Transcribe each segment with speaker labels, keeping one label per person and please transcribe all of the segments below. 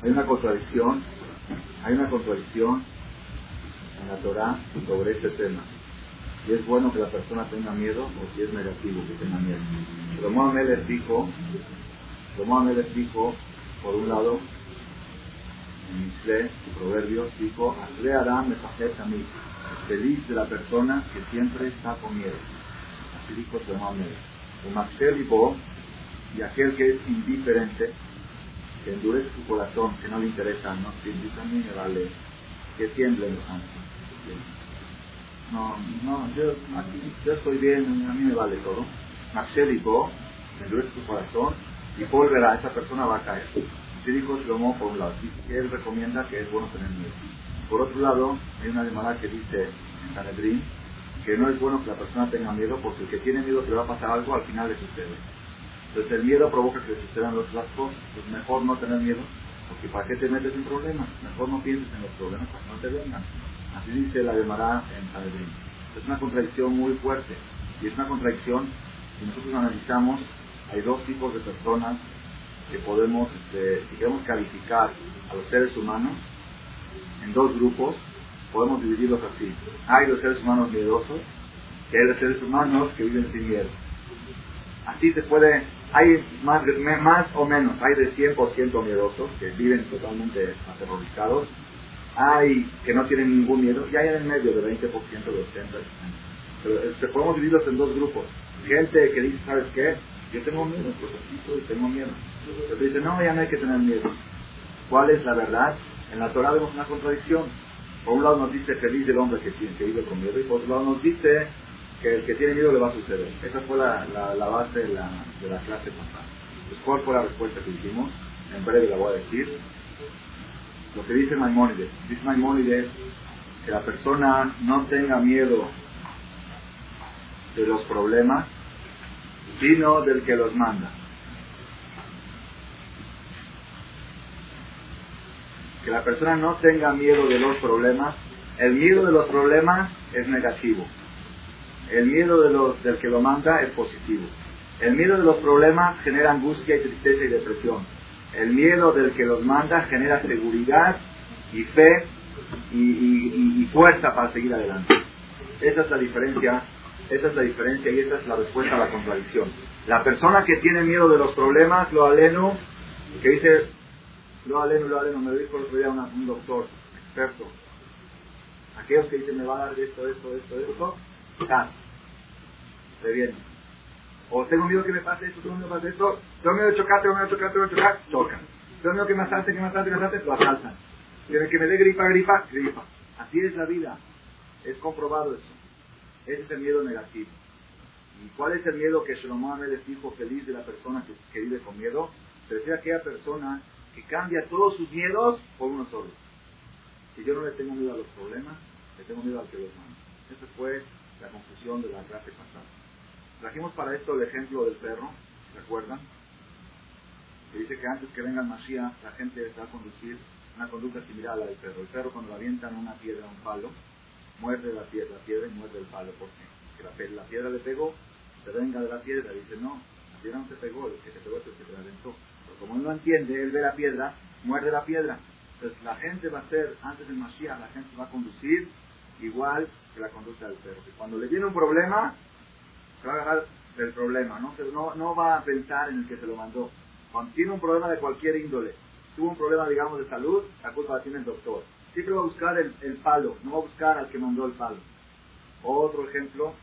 Speaker 1: Hay una contradicción, hay una contradicción en la Torah sobre este tema. Si es bueno que la persona tenga miedo o si es negativo que tenga miedo. Ramón Ameles dijo, Ramón Ameles dijo, por un lado, en Mishle, proverbios, dijo, Asre Adam a mí, feliz de la persona que siempre está con miedo. Así dijo Ramón Ameles. y aquel que es indiferente, que endurece su corazón, que no le interesa, no, a mí me vale, que tiemble los No, no, yo, yo estoy bien, a mí me vale todo. Maxélico, endurece su corazón y volverá, esa persona va a caer. Así dijo Shlomo por un lado, él recomienda que es bueno tener miedo. Por otro lado, hay una demanda que dice en Sanedrín que no es bueno que la persona tenga miedo porque el que tiene miedo que le va a pasar algo al final le sucede. Entonces el miedo provoca que sucedan las cosas. Pues mejor no tener miedo, porque ¿para qué te metes en problemas? Mejor no pienses en los problemas para que no te vengan. Así dice la Gemara en Sanedrín. Es una contradicción muy fuerte. Y es una contradicción, si nosotros analizamos, hay dos tipos de personas que podemos, este, si queremos calificar a los seres humanos en dos grupos, podemos dividirlos así. Hay los seres humanos miedosos, que hay los seres humanos que viven sin miedo. Así se puede hay más, más o menos, hay de 100% miedosos que viven totalmente aterrorizados, hay que no tienen ningún miedo y hay en el medio de 20% de 80%. Pero este, podemos dividirlos en dos grupos. Gente que dice, ¿sabes qué? Yo tengo miedo, y tengo miedo. Pero dice, no, ya no hay que tener miedo. ¿Cuál es la verdad? En la Torah vemos una contradicción. Por un lado nos dice feliz el hombre que, tiene, que vive con miedo y por otro lado nos dice que el que tiene miedo le va a suceder. Esa fue la, la, base de la, de la clase pasada. Pues, ¿Cuál fue la respuesta que hicimos? En breve la voy a decir. Lo que dice Maimónides. Dice Maimónides que la persona no tenga miedo de los problemas, sino del que los manda. Que la persona no tenga miedo de los problemas. El miedo de los problemas es negativo el miedo de los, del que lo manda es positivo. El miedo de los problemas genera angustia y tristeza y depresión. El miedo del que los manda genera seguridad y fe y, fuerza para seguir adelante. Esa es la diferencia, esa es la diferencia y esa es la respuesta a la contradicción. La persona que tiene miedo de los problemas, lo aleno, que dice, lo aleno, lo aleno, me lo dijo el otro día un doctor experto. Aquellos que dicen, me va a dar esto, esto, esto, esto, Ah, se viene. O tengo miedo que me pase esto, tengo miedo que me esto, tengo miedo de chocar, tengo miedo de chocar, tengo miedo de chocar, chocan. Tengo miedo que me asalte, que me asalte, que me asalte, lo asaltan. Que me dé gripa, gripa, gripa. Así es la vida. Es comprobado eso. Ese es el miedo negativo. ¿Y cuál es el miedo que Shlomo les dijo feliz de la persona que, que vive con miedo? Se aquella persona que cambia todos sus miedos por uno solo. Si yo no le tengo miedo a los problemas, le tengo miedo al que los manda. Esa fue la confusión de la clase pasada. Trajimos para esto el ejemplo del perro, ¿recuerdan? Que dice que antes que venga el Mashiach, la gente va a conducir una conducta similar a la del perro. El perro cuando avientan una piedra un palo, muerde la piedra, la piedra y muerde el palo. ¿Por qué? Porque la, piedra le pegó, se venga de la piedra, dice, no, la piedra no te pegó, el que te pegó es el que te la aventó. Pero como él no entiende, él ve la piedra, muerde la piedra. Entonces la gente va a ser, antes del Mashiach, la gente va a conducir igual que la conducta del perro. Que cuando le viene un problema, se va a agarrar del problema, no, no, no va a pensar en el que se lo mandó. Cuando tiene un problema de cualquier índole, tuvo un problema, digamos, de salud, la culpa la tiene el doctor. Siempre va a buscar el, el palo, no va a buscar al que mandó el palo. Otro ejemplo,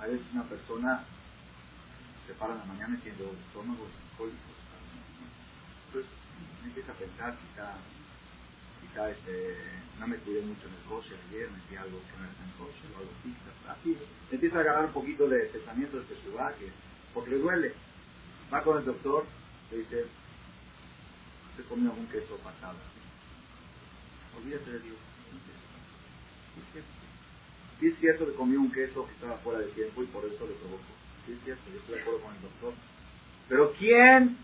Speaker 1: a veces una persona se para en la mañana y tiene los estómagos cólicos. Entonces empieza a pensar, quizá, este, no me cuidé mucho en el coche ayer, metí algo que no está en el coche, o algo así, así, empieza a agarrar un poquito de pensamiento de Teshuvah, que, porque le duele. Va con el doctor, le dice, ¿usted comió algún queso pasado? Olvídate de Dios. Sí es cierto que comió un queso que estaba fuera de tiempo y por eso le provocó. Sí es cierto, yo estoy de acuerdo con el doctor. Pero ¿quién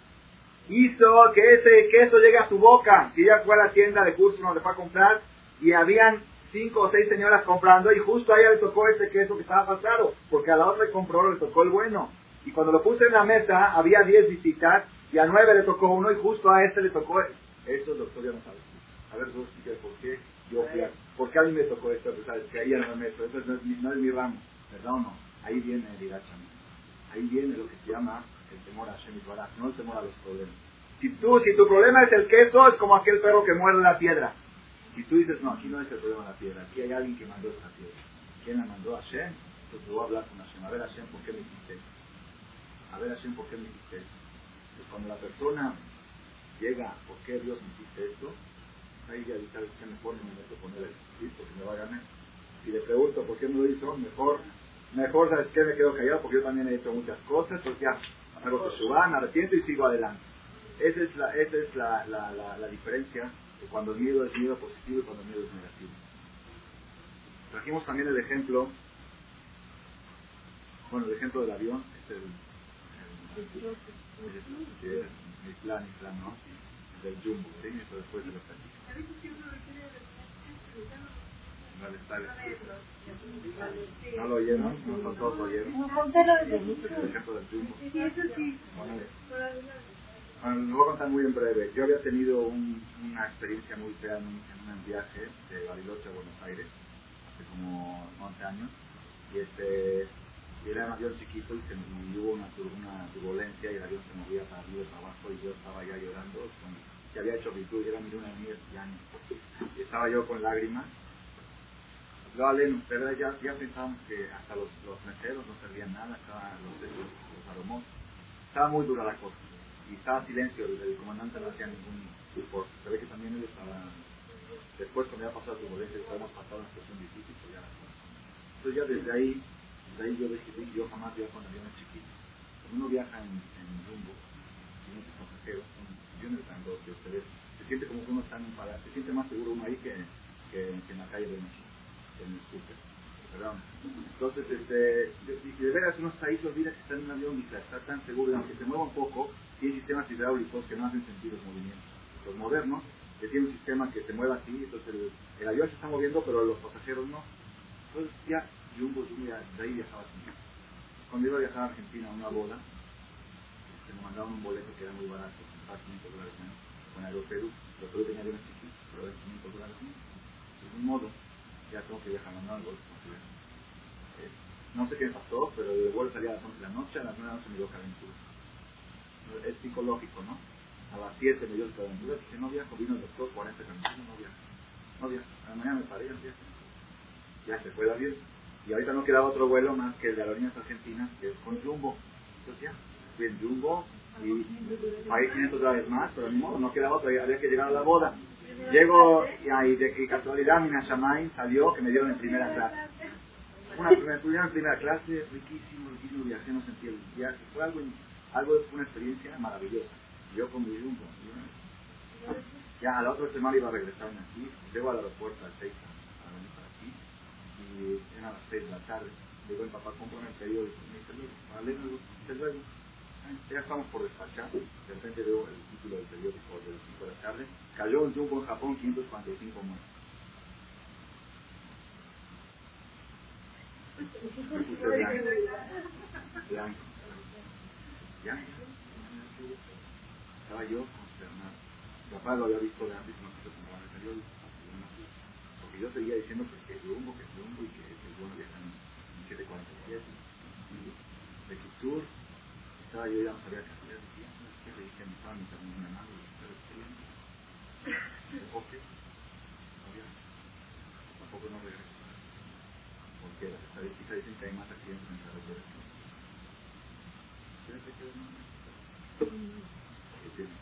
Speaker 1: hizo que ese queso llegue a su boca? Si ella fue a la tienda de curso donde fue a comprar y habían cinco o seis señoras comprando y justo a ella le tocó ese queso que estaba pasado, porque a la otra que compró le tocó el bueno. Y cuando lo puse en la mesa había diez visitas y a nueve le tocó uno y justo a este le tocó Eso el doctor ya no sabe. A ver, tú por qué yo fui a, ¿Por qué a mí me tocó esto? ¿sabes? Que ahí no me meto. Eso no es, mi, no es mi ramo. ¿Verdad o no? Ahí viene el iracham. Ahí viene lo que se llama el temor a Hashem y no el temor a los problemas. Si tú, si tu problema es el queso, es como aquel perro que muerde la piedra. Si tú dices, no, aquí no es el problema la piedra, aquí hay alguien que mandó esta piedra. ¿Quién la mandó? a Hashem. Entonces voy a hablar con Hashem. A ver, Hashem, ¿por qué me hiciste A ver, Hashem, ¿por qué me hiciste Pues cuando la persona llega, ¿por qué Dios me hiciste esto? Ahí ya sabes que mejor no me meto con él porque me va a ganar. Si le pregunto por qué me lo hizo, mejor, mejor, ¿sabes qué? Me quedo callado porque yo también he hecho muchas cosas, pues ya, me arrepiento y sigo adelante. Esa es la, esa es la, la, la, la diferencia de cuando el miedo es miedo positivo y cuando el miedo es negativo. Trajimos también el ejemplo, bueno, el ejemplo del avión, es el, el, el, el plan, el plan, ¿no? Del jumbo, ¿sí? Eso después de lo platico. ¿No lo oyeron? ¿No todos lo oyeron? El ejemplo del jumbo. Bueno, lo voy a contar muy en breve. Yo había tenido un, una experiencia muy fea en un, en un viaje de Bariloche a Buenos Aires hace como 11 años. Y este y era un avión chiquito y, se, y hubo una, una, turbulencia y el avión se movía para arriba y para abajo y yo estaba ya llorando. Con, que había hecho virtud, y era mi luna de miel años. Y estaba yo con lágrimas. Luego, pero ya, ya pensábamos que hasta los, los meseros no servían nada, estaban los, los, aromos. Estaba muy dura la cosa y estaba silencio, el, comandante no hacía ningún support. Se ve que también él estaba, después cuando ya pasado la turbulencia, habíamos pasado una situación difícil, pues ya Entonces ya desde ahí, desde ahí yo decidí, yo jamás viajo con aviones chiquitos. Uno viaja en, en rumbo, en un pasajeros, son aviones grandes que ustedes, se siente como que uno está en un palacio, se siente más seguro uno ahí que, que, que en la calle de México, en el súper. Entonces, este, de, veras uno está ahí, se olvida que está en un avión y que está tan seguro, aunque se mueva un poco, tiene sistemas hidráulicos que no hacen sentido los movimientos. Los modernos, que tienen un sistema que se mueva así, entonces el, avión se está moviendo, pero los pasajeros no. Entonces ya, Jumbo, Jumbo, ya, de ahí viajaba así. Cuando iba a viajar a Argentina a una boda, se me mandaban un boleto que era muy barato, 500 dólares menos, con Aeroperú. Aeroperú tenía aviones chiquitos, pero era 500 dólares menos. De un modo, ya tengo que viajar mandando algo eh, no sé qué me pasó, pero de vuelta salía a las 11 de la noche, a las 9 de la noche me dio calentura. Es psicológico, ¿no? A las 7 me dio calentura, dije, no viajo, vino el doctor, 40 calentura, no viajo. No viajo. A la mañana me paré no Ya se fue el avión. Y ahorita no quedaba otro vuelo más que el de Aerolíneas Argentinas, que es con Jumbo. Entonces ya, fui en Jumbo y pagué 500 dólares más, pero ni modo, no quedaba otro, había que llegar a la boda. Llego y ahí de que casualidad Mina Shamain salió que me dieron en primera clase. Una, me en primera clase, riquísimo, riquísimo viaje, no sentí el viaje. Fue algo, algo una experiencia maravillosa. Yo con mi rumbo. Ya a la otra semana iba a regresarme aquí, llego al aeropuerto al 6 a venir para aquí y eran las 6 de la tarde. Digo, el papá, compra el periódico. Me dice, luego, vale, luego, ya estamos por despachar, de repente veo el título del periódico de las 5 de la tarde, cayó un jumbo en Japón 545 muertos. Blanco. Ya, Estaba yo consternado. Papá lo había visto de antes no el periódico. Porque yo seguía diciendo que es rumbo, que es rumbo y que es bueno viajar en 747. De Kitsur, estaba yo ya no sabía qué hacer, es que le dije a mi padre, también una mano, pero es que ¿por qué? tampoco no regreso. Porque las estadísticas dicen que hay más accidentes en carretera que ¿Quieres que quede Porque tiene.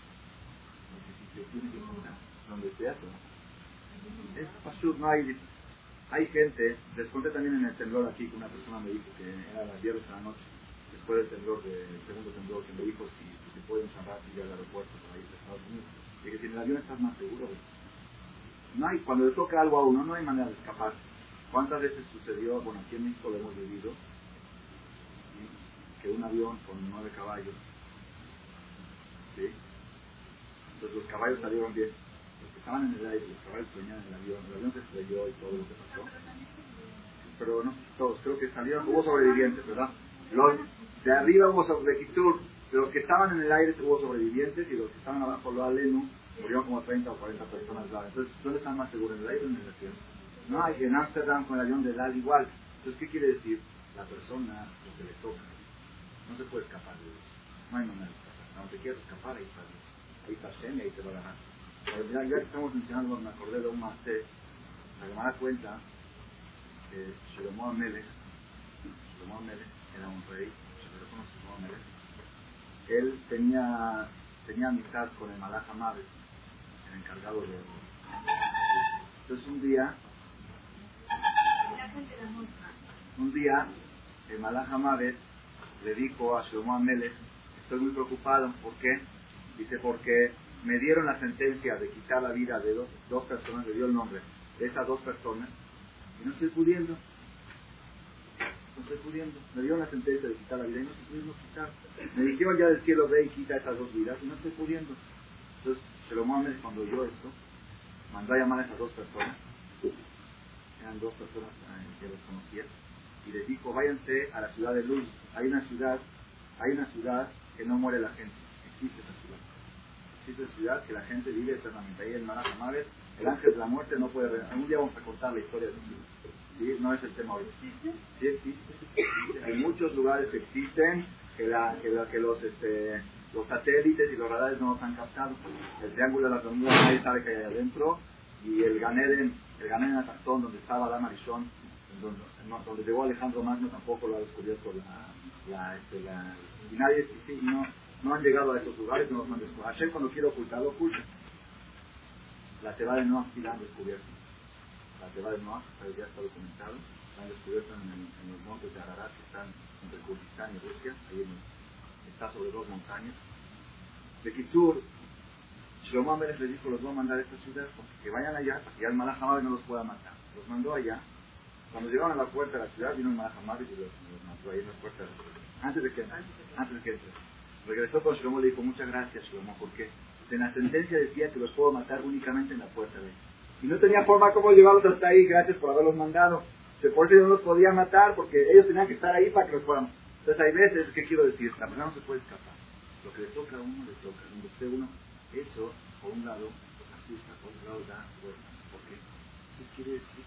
Speaker 1: Porque si se tiene que estar donde sea, es pasur, no hay hay gente, les conté también en el temblor aquí que una persona me dijo que era las 10 de la noche después del temblor, del segundo temblor, que me dijo si, si se puede usar rápido al aeropuerto para ir a Estados Unidos. Y que si en el avión estás más seguro. No hay, cuando le toca algo a uno, no hay manera de escapar. ¿Cuántas veces sucedió, bueno, aquí en México lo hemos vivido, que un avión con nueve caballos, ¿sí? Entonces los caballos salieron bien. Los que estaban en el aire, los caballos venían en el avión, el avión se estrelló y todo lo que pasó. Pero no todos, creo que salieron, hubo sobrevivientes, ¿verdad? Los de arriba hubo sobre de los que estaban en el aire hubo sobrevivientes y los que estaban abajo lo aleno, murió como 30 o 40 personas. Entonces, ¿dónde están más seguros? ¿En el aire o en el cielo? No, hay en Amsterdam con el avión del al igual. Entonces, ¿qué quiere decir? La persona, lo que le toca, no se puede escapar de Dios. No hay manera de escapar. Cuando te quieres escapar, ahí está. Ahí está Shem y ahí te va a ganar. Pero ya, ya que estamos mencionando, me acordé de un máster. La que da cuenta que Shlomo Amelech, Shlomo Amelech era un rey, Amelech, él tenía, tenía amistad con el Malach el encargado de... Entonces un día, un día, el le dijo a Shlomo Amelech, estoy muy preocupado, ¿por qué? Dice, porque me dieron la sentencia de quitar la vida de dos, dos personas, le dio el nombre de esas dos personas, y no estoy pudiendo. No estoy pudiendo. Me dieron la sentencia de quitar la vida y no estoy pudiendo quitar. Me dijeron ya del cielo, ve y quita esas dos vidas y no estoy pudiendo. Entonces, Salomón cuando oyó esto, mandó a llamar a esas dos personas. Eran dos personas eh, que los conocía. Y les dijo, váyanse a la ciudad de Luz. Hay una ciudad, hay una ciudad que no muere la gente. Existe esa ciudad. Existe esa ciudad que la gente vive eternamente. Ahí en Marajamares el ángel de la muerte no puede... Un día vamos a contar la historia de ¿sí? No es el tema hoy. Sí existe. Hay muchos lugares que existen que, la, que, la, que los, este, los satélites y los radares no los han captado. El triángulo de la Bermuda nadie sabe que hay adentro. Y el Ganeden, el Ganeden Atactón, donde estaba la Marichón, donde, donde, llegó Alejandro Magno, tampoco lo ha descubierto la, este, la y nadie, sí, no, no han llegado a esos lugares, no los han descubierto. Ayer cuando quiere ocultarlo, oculta. La Teba de Noah sí la han descubierto. La Teba de Noah ya está documentado. La han descubierto en, los montes de Ararat que están entre Kurdistán y Rusia. Ahí está sobre dos montañas. De Kitsur, Shlomo Amérez le dijo, los voy a mandar a esta ciudad que vayan allá para que el no los pueda matar. Los mandó allá. Cuando llegaron a la puerta de la ciudad, vino el Malajamad y los, los, mató ahí en la puerta de la ciudad. Antes de que, antes de que entre. Regresó con Shlomo y le dijo, muchas gracias Shlomo, ¿por qué? en la sentencia decía que los puedo matar únicamente en la puerta de él. Y no tenía forma como llevarlos hasta ahí, gracias por haberlos mandado. Por eso yo no los podía matar, porque ellos tenían que estar ahí para que los fueran. Entonces hay veces, ¿qué quiero decir? La persona no se puede escapar. Lo que le toca a uno, le toca. Donde esté uno, eso, por un lado, asusta, por otro lado, da fuerza. ¿Por qué? ¿Qué quiere decir?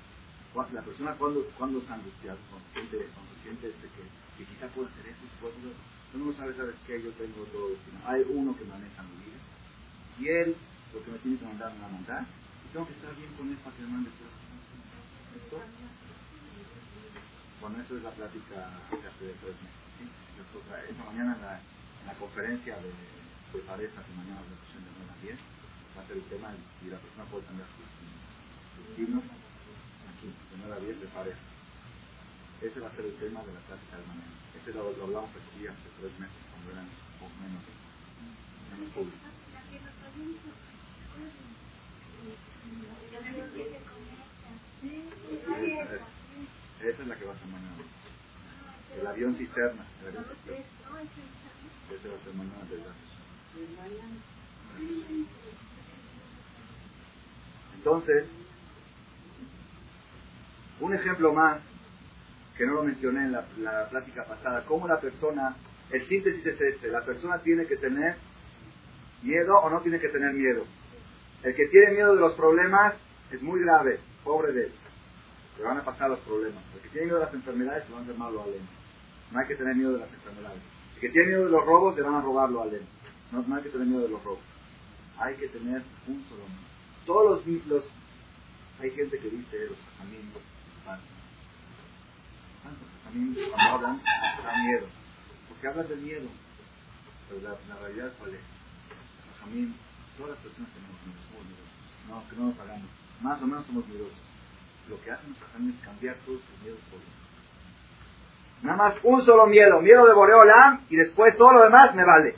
Speaker 1: La persona cuando, cuando está angustiada, cuando siente, cuando siente este, que, que quizá puede hacer eso, puede hacer uno no sabe, ¿sabes qué? Yo tengo todo. Sino hay uno que maneja mi vida y él, lo que me tiene que mandar, me va a mandar. Tengo que estar bien con él para que me mande todo. ¿Esto? Bueno, eso es la plática que hace de tres meses. ¿sí? Esta mañana en la, en la conferencia de, de parejas, que mañana la sesión de 9 a 10, va a ser el tema y la persona puede cambiar sus, sus signos aquí, de 9 a 10 de pareja. Ese va a ser el tema de la plática de mañana. Ese lo, lo hablamos aquí hace tres meses, cuando eran menos, menos públicos. Esa es la que va a ser mañana. El avión cisterna. El avión cisterna. Ese va a ser mañana Entonces, un ejemplo más, que no lo mencioné en la, la plática pasada, cómo la persona, el síntesis es este, la persona tiene que tener ¿Miedo o no tiene que tener miedo? El que tiene miedo de los problemas es muy grave, pobre de él. Le van a pasar los problemas. El que tiene miedo de las enfermedades se van a hacer malo a él. No hay que tener miedo de las enfermedades. El que tiene miedo de los robos le van a robarlo a él. No, no hay que tener miedo de los robos. Hay que tener un solo miedo. Todos los, los hay gente que dice los casamientos cuando hablan da miedo. Porque hablan del miedo. Pero la, realidad cuál es? Todas las personas tenemos miedo, somos miedosos. No, que no nos hagamos. Más o menos somos miedosos. Lo que hacen los es cambiar todos sus miedos por uno. Nada más un solo miedo, miedo de Boreolam, y después todo lo demás me vale.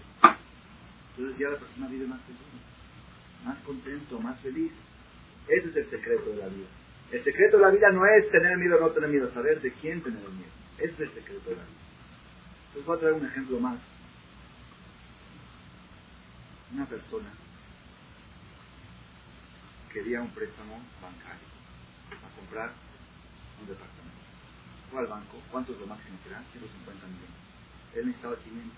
Speaker 1: Entonces ya la persona vive más feliz, más contento, más feliz. Ese es el secreto de la vida. El secreto de la vida no es tener miedo o no tener miedo, saber de quién tener miedo. Ese es el secreto de la vida. Entonces voy a traer un ejemplo más una persona quería un préstamo bancario para comprar un departamento. Fue al banco, ¿cuánto es lo máximo que dan? 150 millones. Él necesitaba 500.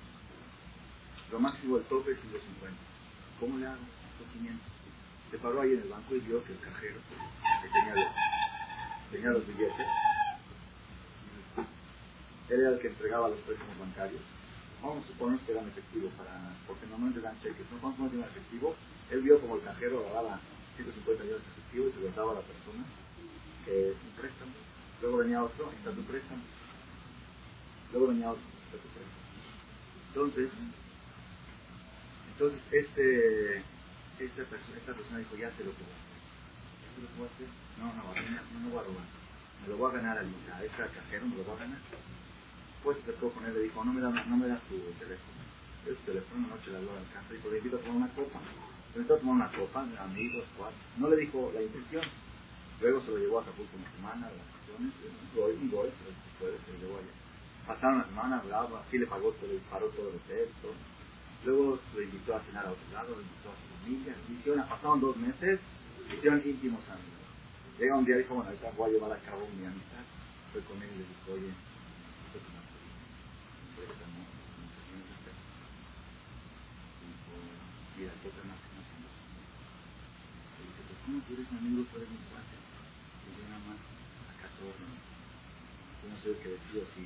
Speaker 1: Lo máximo del tope es 150. ¿Cómo le hago? 500. Se paró ahí en el banco y vio que el cajero que tenía los, tenía los billetes. Él era el que entregaba los préstamos bancarios. Vamos a suponer que eran efectivos, para, porque normalmente dan cheques. No cuando no efectivo, él vio como el cajero daba 150 millones de efectivo y se los daba a la persona que un préstamo. Luego venía otro, está tu préstamo. Luego venía otro, está tu préstamo. Entonces, entonces este, esta, persona, esta persona dijo, ya sé lo a hacer. ¿Ya sé lo a hacer? No, no, no, no, voy a robar. Me lo voy a ganar a, a este cajero, me lo voy a ganar. Pues se acercó con él le dijo, no me, da, no me das tu teléfono. Yo su teléfono una noche le habló al cajero dijo, le invito a tomar una copa. Le invitó a tomar una copa, amigos, cuatro. No le dijo la intención. Luego se lo llevó a Acapulco una semana, de vacaciones, voy, y voy, se lo, se llevó allá. Pasaron una semana, hablaba, así le pagó, le disparó todo el todo. Luego lo invitó a cenar a otro lado, lo invitó a su familia. Hicieron, pasaron dos meses, hicieron íntimos amigos. Llega un día y dijo, bueno, ahorita voy a llevar a cabo mi amistad. Fue con él y le dijo, oye, esto es una mira, ¿qué que no pues ¿cómo tú eres mi amigo, tú eres mi cuate? Y yo nada más, acá todo, yo no sé lo que decido, si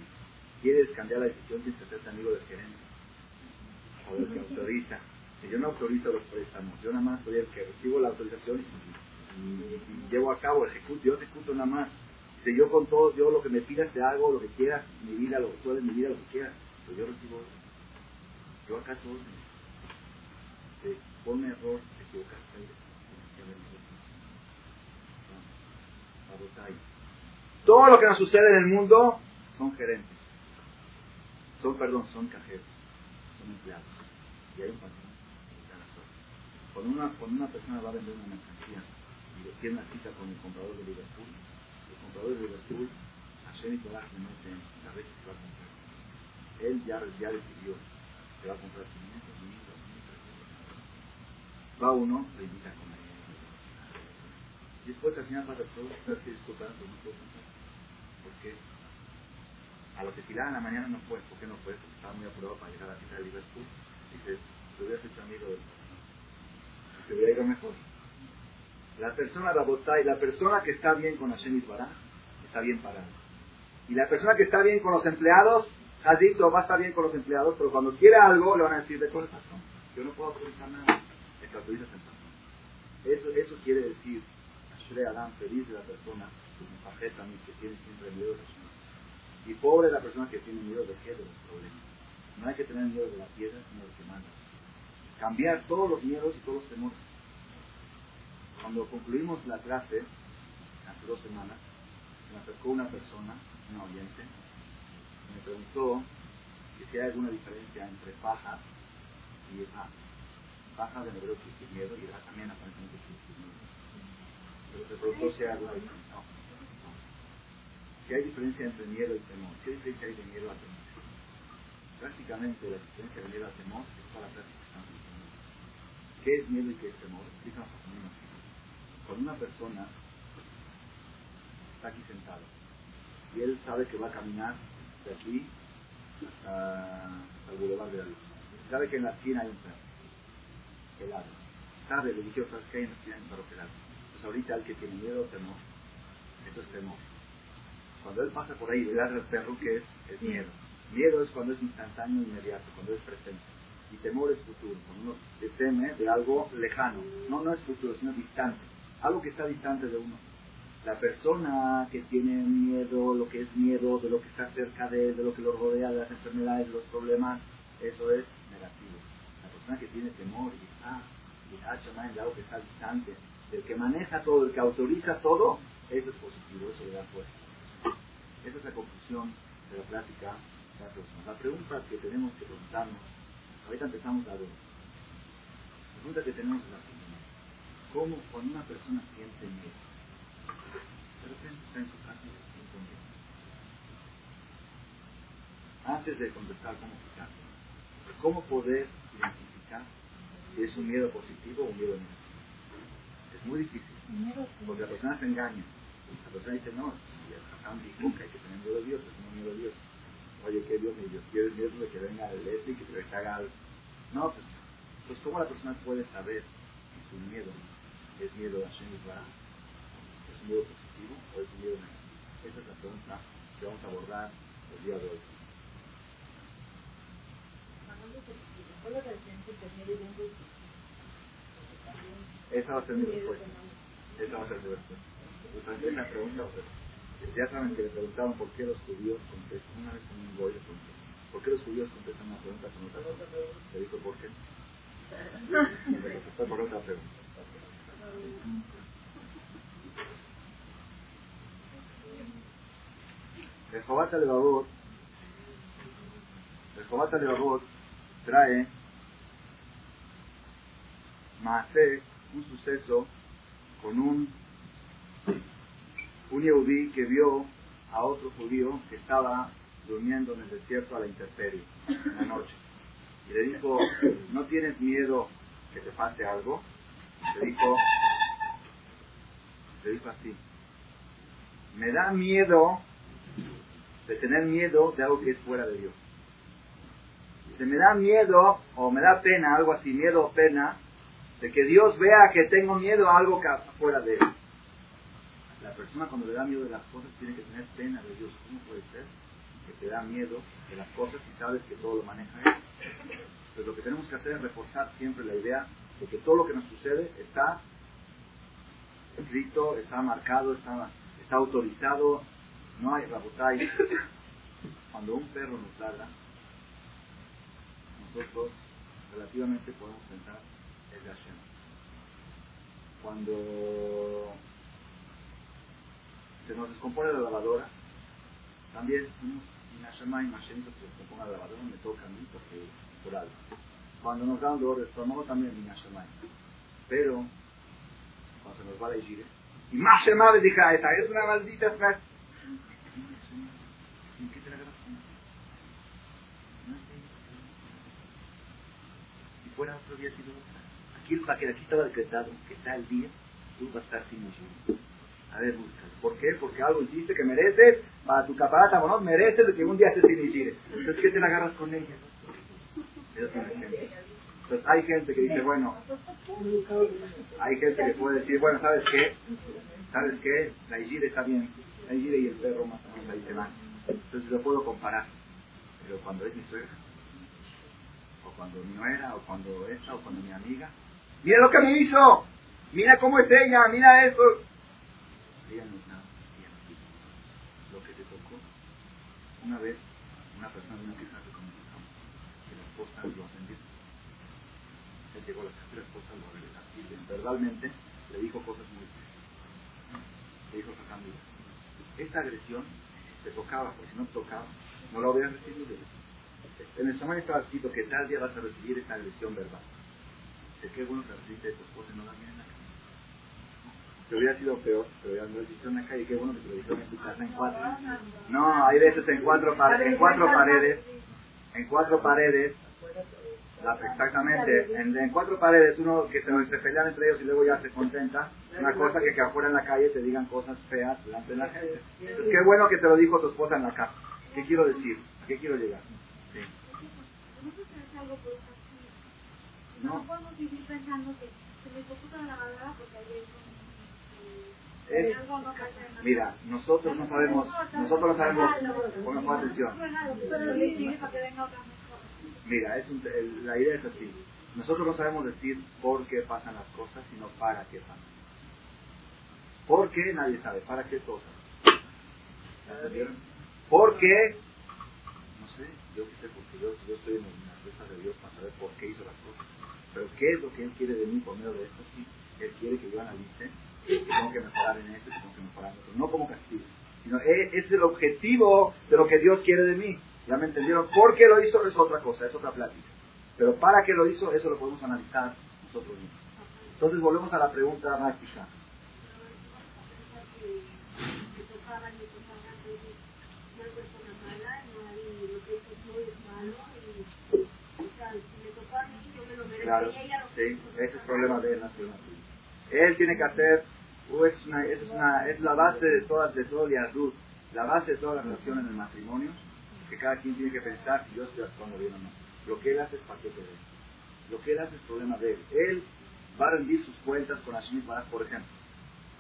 Speaker 1: quieres cambiar la decisión, tienes que hacerte amigo del gerente o del que autoriza. Que yo no autorizo los préstamos, yo nada más soy el que recibo la autorización y, y, llevo a cabo, ejecuto, yo ejecuto nada más. Si yo con todo, yo lo que me pidas te hago, lo que quieras, mi vida, lo que tú mi vida, lo que quieras, pero yo recibo, yo acá todo, pone error, te equivocaste, todo lo que nos sucede en el mundo son gerentes son, perdón, son cajeros, son empleados. Y hay un patrón Cuando una, cuando una persona va a vender una mercancía y tiene una cita con el comprador de Liverpool, el comprador de Liverpool, a y Torah le mete la vez que va a comprar. Él ya, ya decidió que va a comprar 500, 1000, 2000, Va uno, le invita a comer. Después al final va a todo, pero que disculpar, pero no puedo comprar. ¿Por qué? A que tiraba en la mañana no fue. ¿Por qué no fue? Porque estaba muy apurado para llegar a la cita de Liverpool. Dice, te hubieras hecho amigo del te hubiera ido mejor. La persona y la persona que está bien con Hashem Bará, está bien parada. Y la persona que está bien con los empleados, Jadito va a estar bien con los empleados, pero cuando quiere algo le van a decir de patrón. Yo no puedo autorizar nada. El patrón. Eso, eso quiere decir, Ashrei Adam, feliz de la persona, que tiene siempre miedo de y pobre la persona que tiene miedo de qué, de los problemas. No hay que tener miedo de la piedra, sino de que manda. Cambiar todos los miedos y todos los temores. Cuando concluimos la clase, hace dos semanas, me acercó una persona, una oyente, y me preguntó si hay alguna diferencia entre paja y esa. Paja de hebreo que miedo y era también aparentemente que miedo. Pero se preguntó si hay diferencia. No. ¿Qué hay diferencia entre miedo y temor? ¿Qué diferencia hay de miedo a temor? Prácticamente la diferencia de miedo a temor es para la que. ¿Qué es miedo y qué es temor? Explícanos Cuando una persona está aquí sentado y él sabe que va a caminar de aquí hasta, el boulevard de la luz. Sabe que en la esquina hay un perro helado. Sabe, le dijo, ¿sabes que hay en la esquina hay un perro helado? Pues ahorita el que tiene miedo temor, eso es temor. Cuando él pasa por ahí le al perro, que es? Es miedo. Miedo es cuando es instantáneo, inmediato, cuando es presente. Y temor es futuro, cuando uno se teme de algo lejano. No, no es futuro, sino distante. Algo que está distante de uno. La persona que tiene miedo, lo que es miedo de lo que está cerca de él, de lo que lo rodea, de las enfermedades, de los problemas, eso es negativo. La persona que tiene temor y está, y de algo que está distante, del que maneja todo, el que autoriza todo, eso es positivo, eso le da fuerza. Esa es la conclusión de la plática de la persona. La pregunta que tenemos que preguntarnos, ahorita empezamos a ver. La pregunta que tenemos es la siguiente. ¿Cómo cuando una persona siente miedo? De repente está en su casa. Antes de contestar cómo explicarlo, ¿cómo poder identificar si es un miedo positivo o un miedo negativo? Es muy difícil, porque la persona se engaña. La persona dice, no, dijo que hay que tener miedo a Dios, es miedo a Dios. Oye, ¿qué Dios me Dios? ¿Quieres miedo de que venga el este y que te haga algo? No, pues, pues ¿cómo la persona puede saber si su miedo es miedo a Hashem ¿Es un miedo positivo o es un miedo negativo? Esa es la pregunta que vamos a abordar el día de hoy. Esa va a ser mi respuesta. Esa va a ser mi respuesta. Ustedes me pregunta, ya saben que le preguntaban por qué los judíos contestan. Una vez un boy le preguntó, ¿por qué los judíos contestan una pregunta con otra cosa? Le dijo, ¿por qué? Le contestó por otra pregunta. El Jobata Levavot, el Jobata Levavot trae Maase, un suceso con un, un Yehudí que vio a otro judío que estaba durmiendo en el desierto a la intemperie, en la noche. Y le dijo, ¿no tienes miedo que te pase algo? Le dijo, le dijo así, me da miedo de tener miedo de algo que es fuera de Dios. Se me da miedo o me da pena, algo así, miedo o pena, de que Dios vea que tengo miedo a algo que fuera de Él. La persona cuando le da miedo de las cosas tiene que tener pena de Dios. ¿Cómo puede ser que te da miedo de las cosas y sabes que todo lo maneja Él? Entonces lo que tenemos que hacer es reforzar siempre la idea de que todo lo que nos sucede está escrito, está marcado, está, está autorizado, no hay rabotay. Cuando un perro nos ladra, nosotros relativamente podemos pensar Cuando se nos descompone la lavadora, también decimos, Hashem Hashem se descompone la lavadora, me toca a mí porque por algo. Cuando nos da un dolor de estómago, también Hashem Pero, cuando se nos va la gire, y más le dije, esa es una maldita frase. ¿En qué la Si fuera otro. Para que aquí estaba decretado que el día, tú vas a estar sin ayuda. A ver, busca. ¿Por qué? Porque algo hiciste que mereces, para tu caparata, ¿no? Mereces de que un día estés sin Entonces, ¿qué te la agarras con ella? Entonces, hay gente que dice, bueno, hay gente que puede decir, bueno, ¿sabes qué? ¿Sabes qué? La Igire está bien. La Igire y el perro más o menos ahí se van. Entonces lo puedo comparar. Pero cuando es mi suegra, o cuando mi nuera, o cuando esta, o cuando mi amiga, mira lo que me hizo, mira cómo es ella, mira eso. Ella no es nada, ella no Lo que te tocó, una vez, una persona vino a quejarse con mi que la esposa lo atendió. Él llegó a la casa la esposa lo. Y verbalmente le dijo cosas muy Le dijo sacando esta agresión te tocaba, porque si no te tocaba, no lo hubieras recibido. En el Samán estaba escrito que tal día vas a recibir esta agresión verbal. Sé qué bueno que de tu esposa y no la en la calle. Te hubiera sido peor, pero ya lo en la calle, qué bueno que te lo dijeron en tu casa en cuatro. No, hay veces en cuatro, en cuatro paredes, en cuatro paredes, exactamente, en, cuatro paredes, uno que se, se pelean entre ellos y luego ya se contenta, una cosa que que afuera en la calle te digan cosas feas delante de la gente. Qué bueno que te lo dijo tu esposa en la casa. ¿Qué quiero decir? ¿A qué quiero llegar? Sí.
Speaker 2: No podemos vivir pensando que se me preocupa la lavadora porque hay
Speaker 1: es, mira, nosotros no sabemos, nosotros no sabemos, pongan atención. Mira, es un, el, la idea es así. Nosotros no sabemos decir por qué pasan las cosas, sino para qué pasan. ¿Por qué? Nadie sabe. ¿Para qué cosas? ¿Por qué? No sé, yo qué sé, porque yo, yo estoy en la fiesta de Dios para saber por qué hizo las cosas. Pero ¿qué es lo que Él quiere de mí por medio de esto? Sí, Él quiere que yo analice que tengo que mejorar en esto y tengo que mejorar en otro. No como castigo, sino e, es el objetivo de lo que Dios quiere de mí. ¿Ya me entendieron? ¿Por qué lo hizo? Es otra cosa, es otra plática. Pero para qué lo hizo, eso lo podemos analizar nosotros mismos. Entonces volvemos a la pregunta práctica. Claro, sí, ese es el problema de él, Él tiene que hacer, es, una, es, una, es la base de todas, de todo el la base de todas las relaciones en el matrimonio, que cada quien tiene que pensar si yo estoy actuando bien o no. Lo que él hace es paquete de él. Lo que él hace es problema de él. Él va a rendir sus cuentas con Hashem Baraj, por ejemplo.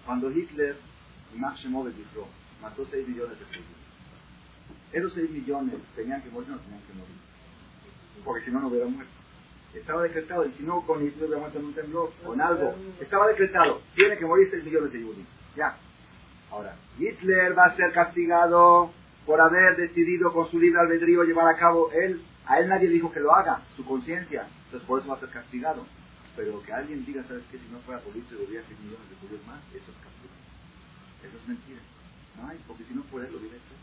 Speaker 1: Cuando Hitler, Max Shemov mató 6 millones de judíos. Esos 6 millones tenían que morir o no tenían que morir. Porque si no, no hubiera muerto. Estaba decretado, y si no, con muerto en un temblor en algo. Estaba decretado, tiene que morir 6 millones de judíos. Ya. Ahora, Hitler va a ser castigado por haber decidido con su libre albedrío llevar a cabo él. A él nadie dijo que lo haga, su conciencia. Entonces por eso va a ser castigado. Pero que alguien diga, ¿sabes qué? Si no fuera por Hitler hubiera 6 millones de judíos más, eso es castigo. Eso es mentira. No hay, porque si no él lo hubiera hecho.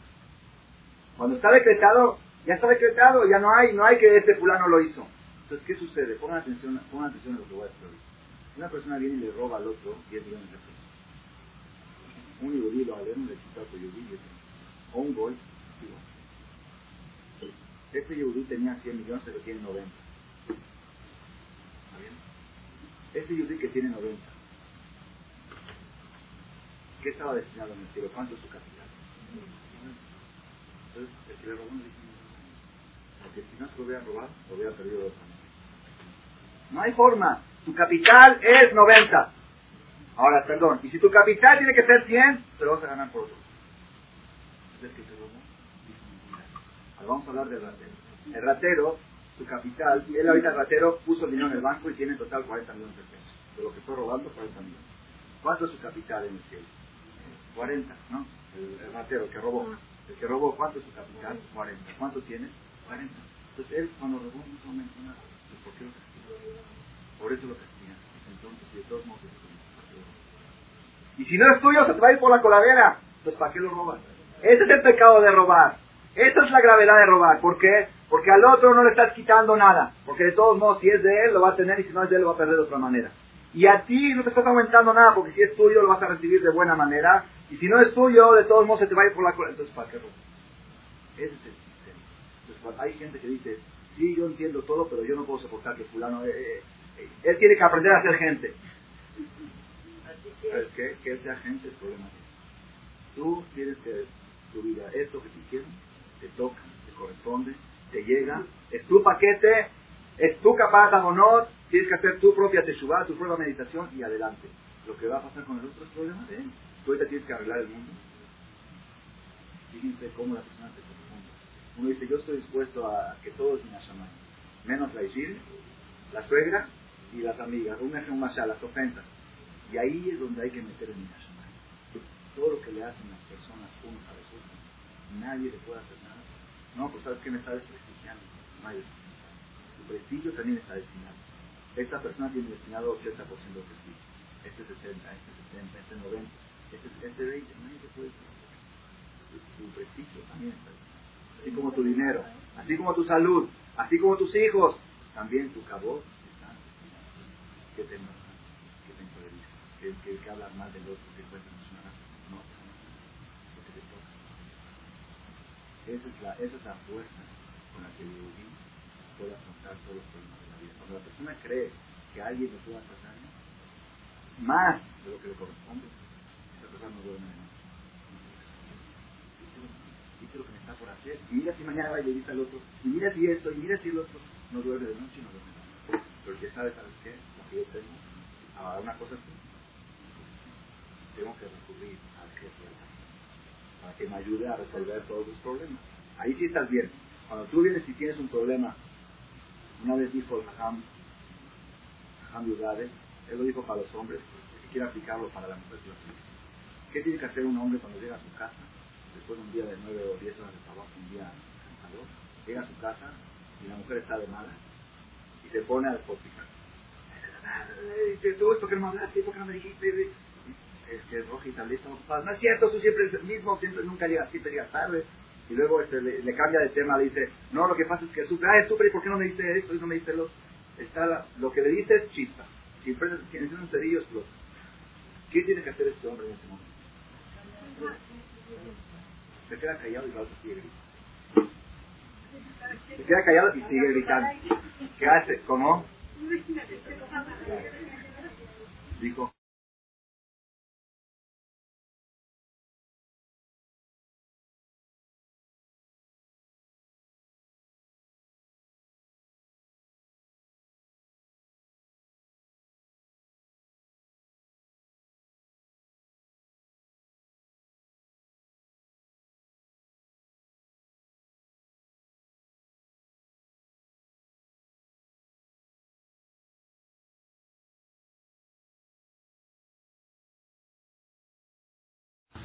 Speaker 1: Cuando está decretado, ya está decretado, ya no hay, no hay que este fulano lo hizo. Entonces, ¿qué sucede? Pongan atención, pongan atención a lo que voy a decir Una persona viene y le roba al otro 10 millones de pesos. Un yudí lo aleno le quita otro yudí o un gol, digo. Este yudí tenía 100 millones, pero tiene 90. ¿Está bien? Este yudí que tiene 90, ¿qué estaba destinado en el cielo? ¿Cuánto es su capital? Entonces, el que le robó no dice Porque si no se lo hubiera robado, lo hubiera perdido dos años. No hay forma. Tu capital es 90. Ahora, perdón. Y si tu capital tiene que ser 100, te lo vas a ganar por otro. Es el que te robó. Ahora vamos a hablar del ratero. El ratero, su capital, él ahorita el ratero puso el dinero en el banco y tiene en total 40 millones de pesos. De lo que fue robando, 40 millones. ¿Cuánto es su capital en el cielo? 40, ¿no? El, el ratero que robó. El que robó, ¿cuánto es su capital? 40. ¿Cuánto tiene? 40. Entonces él cuando robó no se mencionar. Pues, ¿Por qué lo castigó? Por eso lo castigan. Entonces, de todos modos. Y si no es tuyo, se te va a ir por la coladera. Entonces, ¿para qué lo robas? Ese es el pecado de robar. Esa es la gravedad de robar. ¿Por qué? Porque al otro no le estás quitando nada. Porque de todos modos, si es de él, lo va a tener y si no es de él, lo va a perder de otra manera. Y a ti no te estás aumentando nada porque si es tuyo lo vas a recibir de buena manera. Y si no es tuyo, de todos modos se te va a ir por la cola. Entonces, ¿para qué robas? Ese es el Entonces, hay gente que dice, sí, yo entiendo todo, pero yo no puedo soportar que fulano... Eh, eh, eh, él tiene que aprender a ser gente. Que él sea gente es problema Tú tienes que tu vida, esto que te hicieron, te toca, te corresponde, te llega, es tu paquete, es tu capaz de honor, tienes que hacer tu propia teshuva, tu propia meditación y adelante. Lo que va a pasar con el otro es problema de él. Tú ahorita tienes que arreglar el mundo. Fíjense cómo la persona se. Uno dice, yo estoy dispuesto a que todos me llamen, menos la Ishir, la suegra y las amigas, un ejemplo las ofensas. Y ahí es donde hay que meter el Minashamay. Todo lo que le hacen las personas unos a los otros, nadie le puede hacer nada. No, pues sabes que me está desprestigiando. No hay Su prestigio también está destinado. Esta persona tiene destinado 80% de prestigio. Este 60, este 70, este 90, este, este 20, nadie le puede hacer. Su, su prestigio también está destinado. Así como tu dinero, así como tu salud, así como tus hijos, también tu cabot está. ¿Qué te enoja? ¿Qué te encoleriza? ¿Qué, que, que hablas mal del otro? ¿Qué cuesta emocionar? No, que te toca. Esa es la, esa es la fuerza con la que el Yehudi puede afrontar todos los problemas de la vida. Cuando la persona cree que alguien le puede hacer más de lo que le corresponde, esa persona no duerme de noche. Lo que me está por hacer. Y mira si mañana va y le dice al otro, y mira si esto, y mira si el otro, no duerme de noche y no duerme de noche. Pero el que sabe, ¿sabes qué? Lo que yo tengo, ahora una cosa así, tengo que recurrir al jefe para que me ayude a resolver todos los problemas. Ahí sí estás bien. Cuando tú vienes y tienes un problema, una vez dijo el Hajam, Hajam Yudades, él lo dijo para los hombres, que quiere aplicarlo para la mujer. ¿Qué tiene que hacer un hombre cuando llega a su casa, después de un día de 9 o 10 horas de trabajo, un día cansador, llega a su casa y la mujer está de mala y se pone a despotricar? Dice, tú, ¿por qué no me hablaste? ¿Por qué no me dijiste? Es que Roji también está ocupado. No es cierto, tú siempre eres el mismo, siempre nunca llegas, siempre llegas tarde. Y luego este, le, le, cambia de tema, le dice, no, lo que pasa es que sufre, ah, sufre, ¿y por qué no me diste esto y no me diste lo Está la, lo que le dice es chispa. Si enciende un cerillo, explota. ¿Qué tiene que hacer este hombre en este momento? Se queda callado y la otra sigue gritando. Se queda callado y sigue gritando. ¿Qué hace? ¿Cómo? Dijo,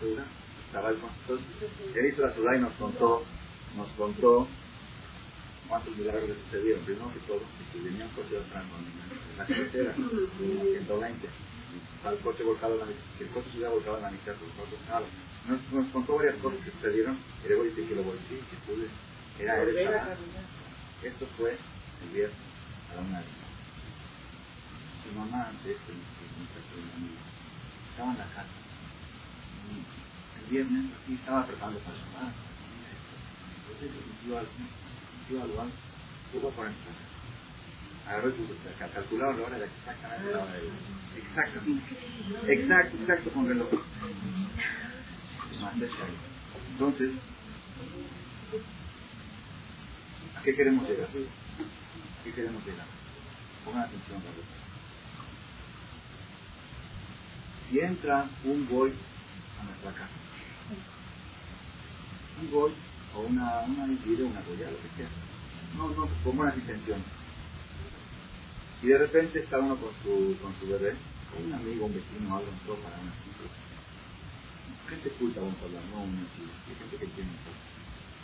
Speaker 1: Estaba el él hizo la Seudá y nos contó, nos contó cuántos milagros le sucedieron. Primero que todo, que venía un coche de en la carretera, 120. Al coche volcado la que el coche se hubiera volcado en la mitad, por favor, nos, nos contó varias cosas que sucedieron. Y luego dice que lo volví, que pude. Era él. Esto fue el viernes a la una de Su mamá, antes, que estaba en la casa. El viernes, así estaba preparando para madre. Entonces, yo al yo al yo voy a poner Agarró su calculador la hora de exactamente la hora de Exacto. Exacto, exacto con reloj. Entonces, ¿a qué queremos llegar? ¿A qué queremos llegar? Pongan atención. Si entra un boy a nuestra casa, un boy o una, una o una goya, lo que sea, no, no, con buenas intenciones. Y de repente está uno con su, con su bebé, con un amigo, un vecino, algo, todo para una gente culta vamos a hablar, no un hay gente que tiene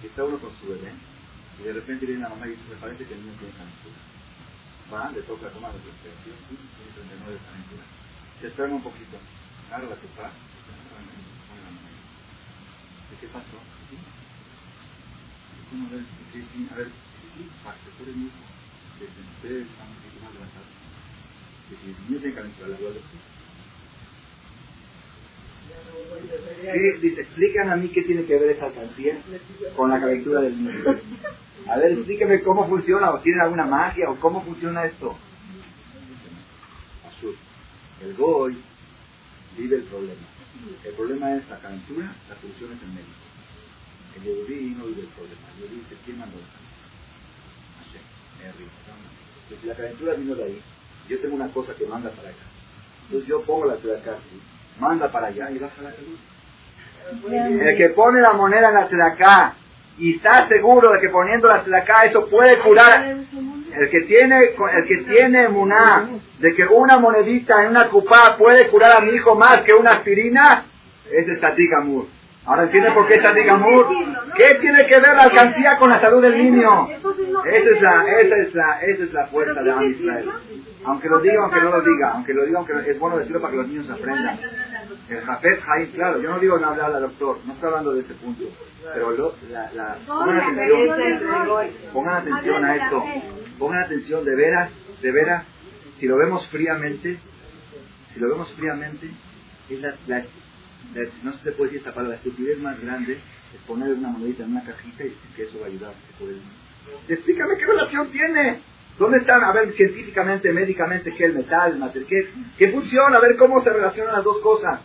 Speaker 1: Y está uno con su bebé, y de repente viene la mamá y dice, me parece que el niño tiene calentura. Va, le toca tomar la respiración, tiene 39 de calentura. Se espera un poquito, agarra la copa, ¿De qué pasó? ¿Sí? ¿Cómo ver, a ver, sí, parte, tú eres mi hijo. Ustedes están un poquito más casa. Que si el niño tiene calentura, la duele. Sí, dice, explican a mí qué tiene que ver esa alcancía con la calentura del niño. A ver, explíqueme cómo funciona, o tiene alguna magia, o cómo funciona esto. Azul. El Goy vive el problema. El problema es la calentura, la solución es el médico. El Yehudi no vive el problema. El Yehudi dice, ¿quién mandó Entonces, si la calentura vino de ahí, yo tengo una cosa que manda para acá. Entonces yo pongo la acá, manda para allá y baja la salud. El que pone la moneda en la acá y está seguro de que poniendo la acá eso puede curar. El que tiene, el que tiene muná de que una monedita en una cupá puede curar a mi hijo más que una aspirina, es Tatik Amur. Ahora entiende por qué Tatik Amur. ¿Qué tiene que ver la alcancía con la salud del niño? Esa es la, esa es la, esa es la fuerza de Am Israel. Aunque lo diga, aunque no lo diga, aunque lo diga, aunque es bueno decirlo para que los niños aprendan. El Jafet Haim, claro, yo no digo no hablar al doctor, no estoy hablando de ese punto, pero lo, la, la, pongan atención, pongan atención a esto, pongan atención de veras, de veras, si lo vemos fríamente, si lo vemos fríamente, es la, la, no se puede decir esta palabra, la estupidez más grande es poner una monedita en una cajita y decir que eso va a ayudar. Explícame qué relación tiene. ¿Dónde están? A ver, científicamente, médicamente, qué es el metal, el material, qué, qué funciona, a ver cómo se relacionan las dos cosas.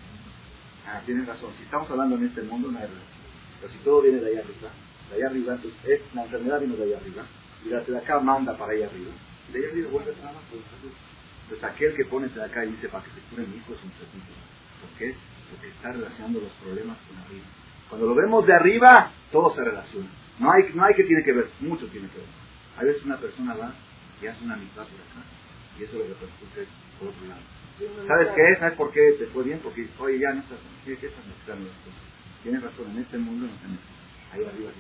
Speaker 1: Ah, tienen razón. Si estamos hablando en este mundo, no hay relación. Pero si todo viene de allá arriba, de allá arriba, entonces es, la enfermedad vino de allá arriba, y la acá manda para allá arriba. Y de allá arriba vuelve a abajo. Entonces aquel que pone acá y dice para que se cure mi hijo es un servicio. ¿Por qué? Porque está relacionando los problemas con arriba. Cuando lo vemos de arriba, todo se relaciona. No hay, no hay que tiene que ver, mucho tiene que ver. A veces una persona va y hace una mitad por acá, y eso lo repercute por otro lado. ¿Sabes qué? ¿Sabes por qué te fue bien? Porque, oye, ya no estás, ¿qué, estás mezclando cosas? Tienes razón, en este mundo no se Ahí arriba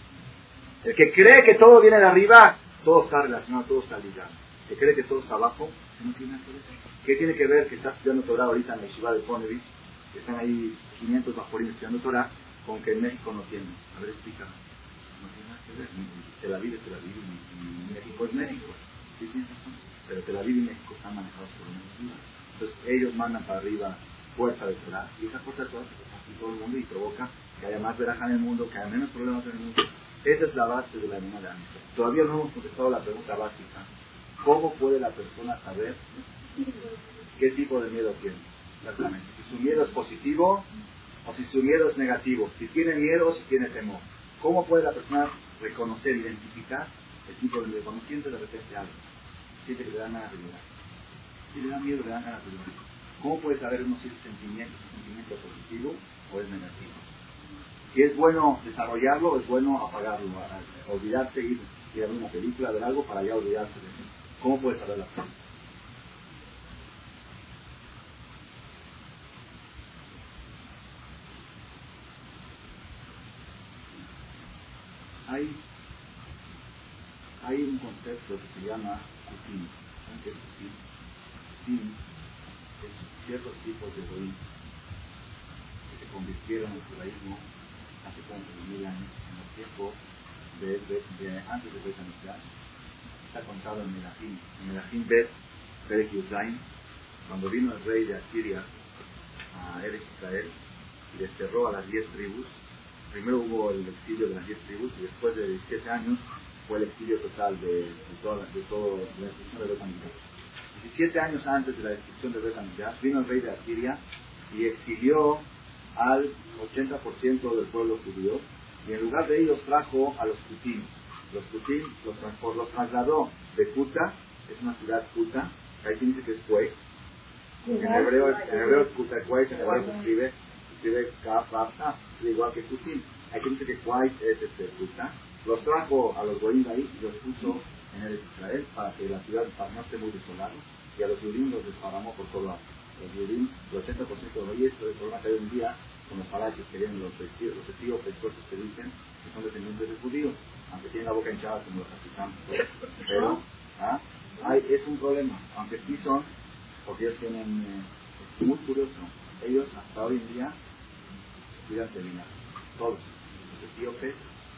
Speaker 1: El que cree que todo viene de arriba, todo está relacionado, todo está ligado. El que cree que todo está abajo, no tiene nada que ver. ¿Qué tiene que ver que estás estudiando Torah ahorita en la ciudad de Ponevich? Que están ahí 500 bajorín estudiando Torah, con que en México no tienen. A ver, explícame. No tiene nada que ver. Tel Aviv es Tel Aviv y México es México. Sí, tienes razón. Pero Tel Aviv y México están manejados por una entonces ellos mandan para arriba fuerza de Torah y esa fuerza de Torah se pasa todo el mundo y provoca que haya más veraja en el mundo, que haya menos problemas en el mundo. Esa es la base de la animal de Amistad. Todavía no hemos contestado la pregunta básica. ¿Cómo puede la persona saber qué tipo de miedo tiene? Exactamente. Si su miedo es positivo o si su miedo es negativo. Si tiene miedo o si tiene temor. ¿Cómo puede la persona reconocer, identificar el tipo de miedo? Cuando siente de repente algo, siente que le da nada de si le da miedo, le dan ganas de ¿Cómo puede saber uno si es sentimiento, sentimiento positivo o es negativo? Si es bueno desarrollarlo, es bueno apagarlo, olvidarse, ir, ir a ver una película, ver algo para ya olvidarse de eso. ¿Cómo puede saber la cosa? Hay, hay un concepto que se llama cutín. Cutín? Es ciertos tipos de goim que se convirtieron en el judaísmo hace como mil años, en los tiempos de, de, de antes de Está contado en Melahim. En Melahim Bet, Perek Yudzain, cuando vino el rey de Asiria a Eretz Israel y desterró a las diez tribus, primero hubo el exilio de las diez tribus y después de 17 años fue el exilio total de, de, toda, de todo la destrucción de 17 años antes de la destrucción de Bet vino el rey de Asiria y exilió al 80% del pueblo judío y en lugar de ellos trajo a los Kutim. Los Kutim los, los trasladó de Kuta, es una ciudad Kuta, que ahí dice que es Kuwait. En hebreo, en hebreo es Kuta Kuwait, en hebreo se escribe, escribe Kafafta, igual que Kutim. Hay quien dice que Kuwait es este Kuta. Los trajo a los Goim ahí y los puso en el Israel para que la ciudad no esté muy desolada y a los judíos los desparramó por todo lado. Los judíos, el 80% de los judíos, el problema que hay hoy en día con los palacios que vienen los testigos, los testigos que dicen que son descendientes de judíos, aunque tienen la boca hinchada como los africanos. Pero ¿ah? Hay, es un problema, aunque sí son, porque ellos tienen, eh, muy curioso, ellos hasta hoy en día cuidan de minar, todos, los etíopes,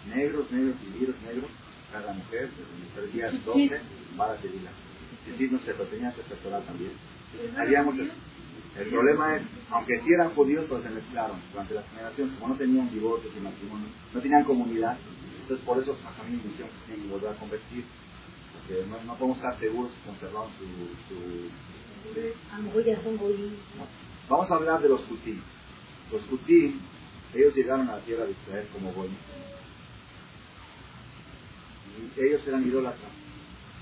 Speaker 1: negros, negros y negros, cada mujer, desde el día 12, va a la tequila. Es decir, no sé, pero tenía que asesorar también. Había muchos, el problema es, aunque sí eran judíos, pues se mezclaron durante las generaciones, como no tenían divorcios y matrimonio, no tenían comunidad, entonces por eso a mí me hicieron que tienen que volver a convertir, porque no, no podemos estar seguros si conservaron su... su...
Speaker 3: son
Speaker 1: Vamos a hablar de los Kutim. Los Kutim, ellos llegaron a la tierra de Israel como goyim. Ellos eran idólatras.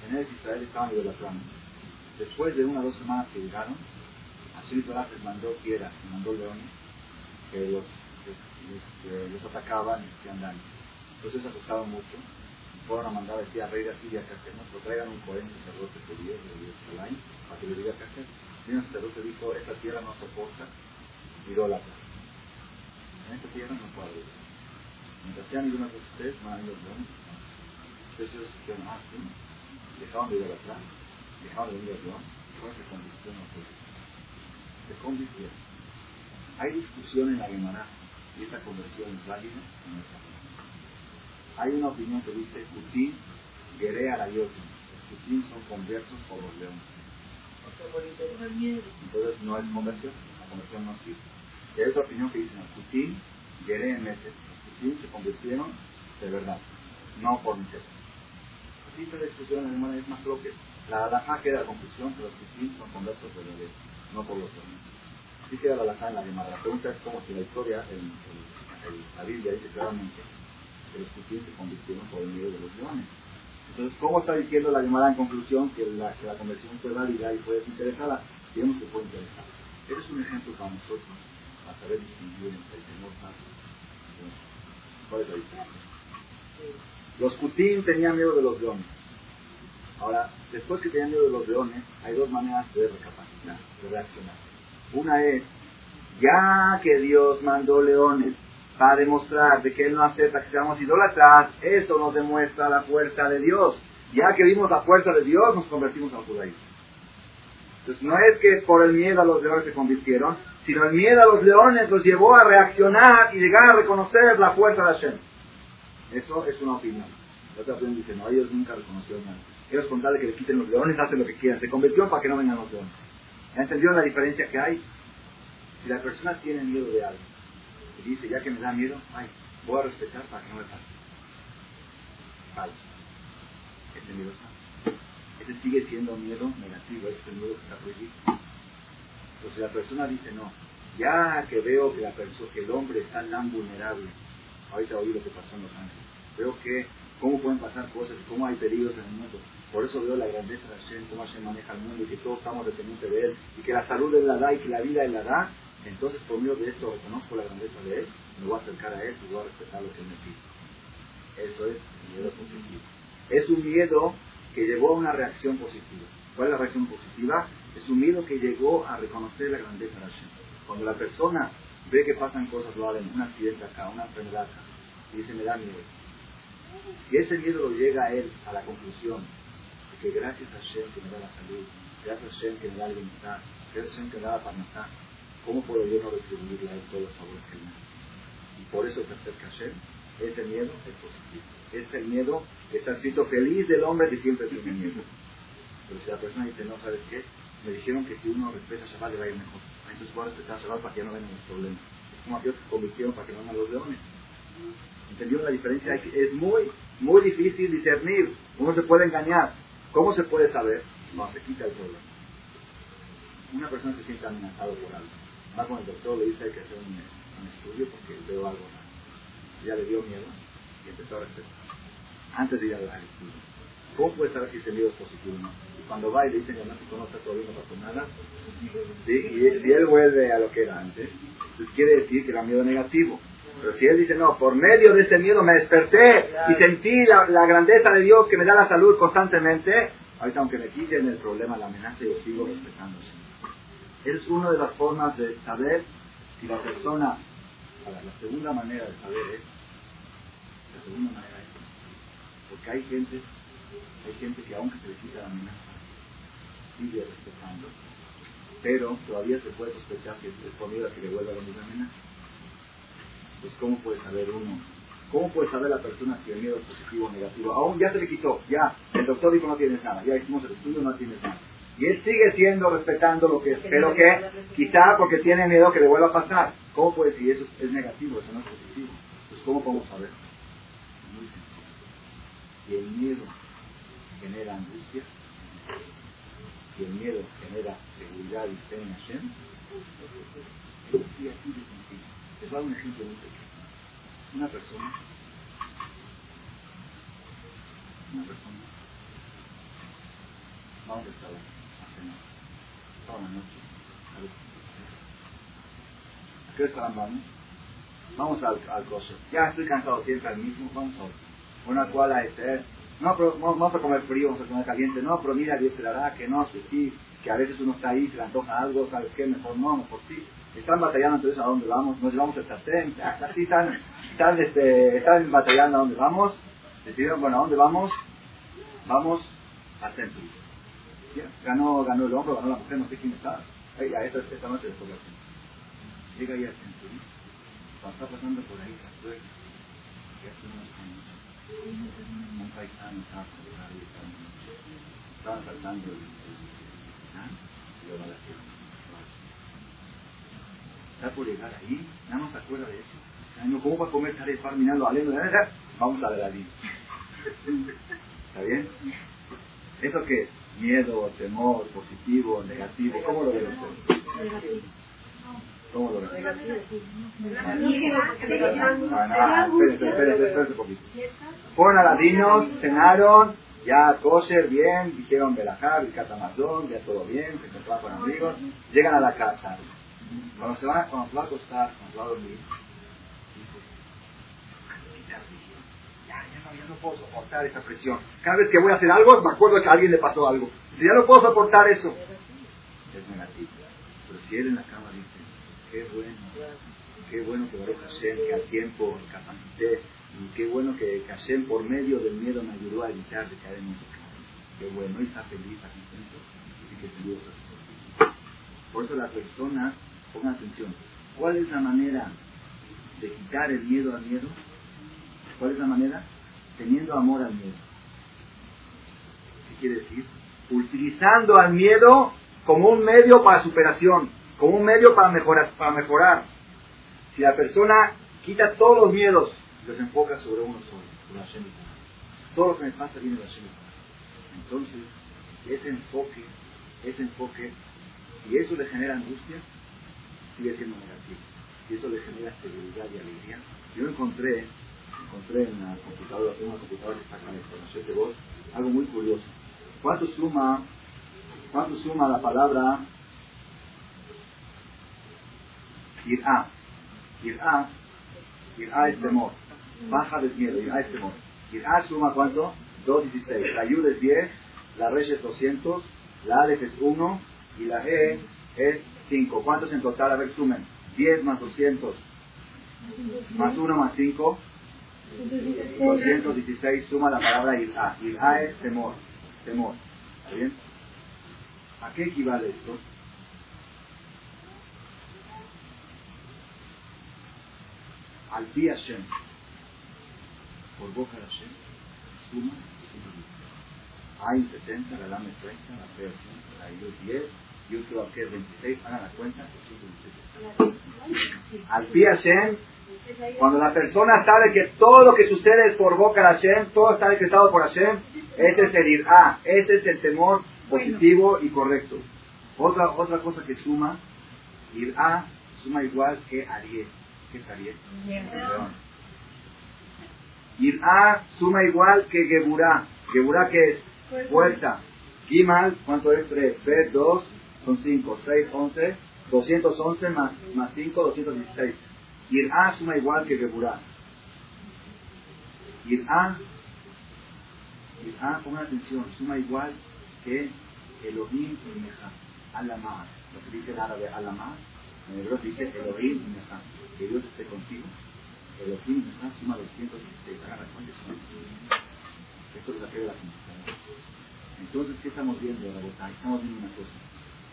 Speaker 1: En el Israel estaban idolatrando. Después de una o dos semanas que llegaron, Así Torah les mandó fieras, les mandó leones, que los, les, les, atacaban y hacían daño. Entonces se asustaron mucho. Fueron a mandar decir al rey de Asiria que hacemos, lo traigan un cohen sacerdote judío de Jerusalén para que le diga qué hacer. Y un sacerdote dijo, esta tierra no soporta idólatra. En esta tierra no puede haber. Mientras sean idólatras de ustedes, van a ir los leones. Dijeron, ah, sí, dejaron de idolatrar, dejaron de ir al león, y se convirtió en los se convirtieron. Hay discusión en la Gemara y esta conversión es válida o no es válida. Hay una opinión que dice Kutim, Gerea la Yotim. Los Kutim son conversos por los leones. Entonces no es conversión, la conversión no sirve. Y hay otra opinión que dice Kutim, Gerea Meses. Los Kutim se convirtieron de verdad, no por Meses. La discusión la Gemara es más propia. La Adajá queda la conclusión que los Kutim son conversos de verdad no por los hombres. Así queda la alajá en la Gemara. La pregunta es como si la historia, en, la Biblia dice claramente que los judíos se convirtieron por el medio de los leones. Entonces, ¿cómo está diciendo la Gemara en conclusión que la, que la conversión fue válida y fue desinteresada? Digamos que fue interesada. Ese es un ejemplo para nosotros, para saber distinguir entre el temor santo. ¿Cuál es la diferencia? Los Kutim tenían miedo de los leones. Ahora, después que tenían miedo de los leones, hay dos maneras de recapacitar, de reaccionar. Una es, ya que Dios mandó leones para demostrar de que Él no acepta que seamos idólatras, eso nos demuestra la fuerza de Dios. Ya que vimos la fuerza de Dios, nos convertimos al judaísmo. Entonces, no es que por el miedo a los leones se convirtieron, sino el miedo a los leones los llevó a reaccionar y llegar a reconocer la fuerza de Hashem. Eso es una opinión. La otra opinión dice, no, ellos nunca reconocieron nada. Ellos con tal que le quiten los leones hacen lo que quieran. Se convirtió para que no vengan los leones. ¿Ya entendieron la diferencia que hay? Si la persona tiene miedo de algo y dice, ya que me da miedo, ay, voy a respetar para que no me pase. Falso. Ese miedo está. Ese sigue siendo miedo negativo, ese es el miedo que está prohibido. Entonces la persona dice, no, ya que veo que, la que el hombre está tan vulnerable, ahorita oí lo que pasó en Los Ángeles, veo que cómo pueden pasar cosas cómo hay peligros en el mundo. Por eso veo la grandeza de Hashem, cómo Hashem maneja el mundo y que todos estamos dependientes de Él y que la salud Él la da y que la vida Él la da. Entonces, por medio de esto, reconozco la grandeza de Él, me voy a acercar a Él y voy a respetar lo que Él me pide. Eso es miedo positivo. Es un miedo que llevó a una reacción positiva. ¿Cuál es la reacción positiva? Es un miedo que llegó a reconocer la grandeza de Hashem. Cuando la persona ve que pasan cosas, lo hacen, un accidente acá, una enfermedad acá, y dice, me da miedo Y ese miedo lo llega a él a la conclusión de que gracias a Shem que me da la salud, gracias a Shem que me da el bienestar, gracias a Shem que me da la parnasá, ¿cómo puedo yo no retribuirle a él todos los favores que me da? Y por eso se acerca a Shem. Ese miedo es positivo. Este miedo está escrito feliz del hombre que siempre tiene miedo. Pero si la persona dice, no, ¿sabes qué? Me dijeron que si uno respeta Shabbat le va a ir mejor. Entonces voy a respetar Shabbat para que no vengan los problemas. Es como aquellos que convirtieron para que no vengan los leones. ¿Entendió la diferencia? Es muy, muy difícil discernir. Uno se puede engañar. ¿Cómo se puede saber? No, se quita el problema. Una persona se siente amenazado por algo. Va con el doctor, le dice que hay que hacer un, un estudio porque veo algo Ya le dio miedo y empezó a respetar. Antes de ir al estudio. ¿Cómo puede saber si ese miedo es positivo o no? Y cuando va y le dicen que no conoce todavía no pasó nada, ¿sí? y si él vuelve a lo que era antes, entonces quiere decir que era miedo negativo. Pero si él dice, no, por medio de ese miedo me desperté y sentí la, la, grandeza de Dios que me da la salud constantemente, ahorita aunque me quiten el problema, la amenaza, yo sigo respetándose. Es una de las formas de saber si la persona, la segunda manera de saber es, la segunda manera es, porque hay gente, hay gente que aunque se le quita la amenaza, sigue respetando, pero todavía se puede sospechar que es por miedo a que le vuelva la amenaza pues ¿cómo puede saber uno? ¿Cómo puede saber la persona si el miedo es positivo o negativo? Aún ya se le quitó, ya, el doctor dijo no tienes nada, ya hicimos el estudio, no tienes nada. Y él sigue siendo, respetando lo que es, pero que quizá porque tiene miedo que le vuelva a pasar. ¿Cómo puede decir eso es negativo, eso no es positivo? Pues ¿cómo podemos saber? Si el miedo genera angustia, si el miedo genera seguridad y fe en Hashem, es así de sencillo. Les dar un ejemplo muy pequeño. Una persona, una persona, va a un restaurante a cenar, toda la noche, a ver ¿A qué restaurante vamos? Vamos al, coche. Ya estoy cansado siempre al mismo, vamos a otro. Una cual a este, no, pero vamos a comer frío, vamos a comer caliente. No, pero mira, Dios te dará, que no, que sí, que a veces uno está ahí, se le antoja algo, ¿sabes qué? Mejor no, mejor sí están batallando entonces a dónde vamos, nos llevamos el sartén, así están, están, este, están batallando a dónde vamos, decidieron, bueno, ¿a dónde vamos? Vamos al. ¿Ya? Ganó, ganó el hombro, ganó la mujer, no sé quién está. Oiga, esta, esta noche del centro. Llega ahí al centro, cuando está pasando por ahí, la hace unos años, un paisano estaba estaban ¿ah? y lo balacearon está por llegar ahí, nada más se acuerda de eso. ¿Cómo va a comer tarefar mirando a Vamos a ver ahí. ¿Está bien? ¿Eso qué es? Miedo, temor, positivo, negativo. ¿Cómo lo ven ustedes? ¿Cómo lo a ladinos, cenaron, ya kosher, bien, dijeron Belajar, el catamazón, ya todo bien, se encontraban con amigos, llegan a la casa. Cuando se, va, cuando se va a acostar, cuando se va a dormir, ya, ya no, ya no puedo soportar esa presión. Cada vez que voy a hacer algo, me acuerdo que a alguien le pasó algo. Si ya no puedo soportar eso, es negativo. Pero si él en la cama dice, qué bueno, qué bueno que Baruch Hashem, que a tiempo capacité, y qué bueno que, que Hashem por medio del miedo me ayudó a evitar de caer en pecado. Qué bueno, y está feliz, está contento, y que dio Por eso la persona Pongan atención. ¿Cuál es la manera de quitar el miedo al miedo? ¿Cuál es la manera? Teniendo amor al miedo. ¿Qué quiere decir? Utilizando al miedo como un medio para superación, como un medio para mejorar. Para mejorar. Si la persona quita todos los miedos y los enfoca sobre uno solo, sobre Hashem Todo lo que me pasa viene de Hashem Entonces, ese enfoque, ese enfoque, y eso le genera angustia, sigue siendo negativo. Y eso le genera seguridad y alegría. Yo encontré, encontré en la computadora, en una computadora que está con la información de voz, algo muy curioso. ¿Cuánto suma, cuánto suma la palabra irá? Irá, irá es temor. Baja de miedo, irá es temor. Irá suma cuánto? 2.16. La yud es 10, la resh es 200, la alef es 1 y la e es 5. ¿Cuántos en total? A ver, sumen. 10 más 200 más 1 más 5, 216 suma la palabra irá. Irá es temor. Temor. ¿Está bien? ¿A qué equivale esto? Al pi Hashem. Por boca de Hashem. Suma Hay 70, la lame 30, la fe 80, la IU 10, YouTube es 26, hagan la cuenta. Al pi Hashem cuando la persona sabe que todo lo que sucede es por boca de Hashem, todo está decretado por Hashem, ese es el irá, ese es el temor positivo y correcto. Otra, otra cosa que suma, irá suma igual que Ariel. ¿Qué Ariel? Irá suma igual que Geburá. Geburá que es fuerza. Gimal, ¿cuánto es? 3, 3, 2, son 5, 6, 11, 211 más, más 5, 216. Irá suma igual que Geburá. Irá, Irá, pongan atención, suma igual que Elohim y Meja. Alamá. Lo que dice en árabe Alamá, en hebreo dice Elohim Meja. Que Dios esté contigo. Elohim Meja suma 216. Hagan la cuenta, Esto es la fe de la Entonces, ¿qué estamos viendo, Rabotay? Estamos viendo una cosa.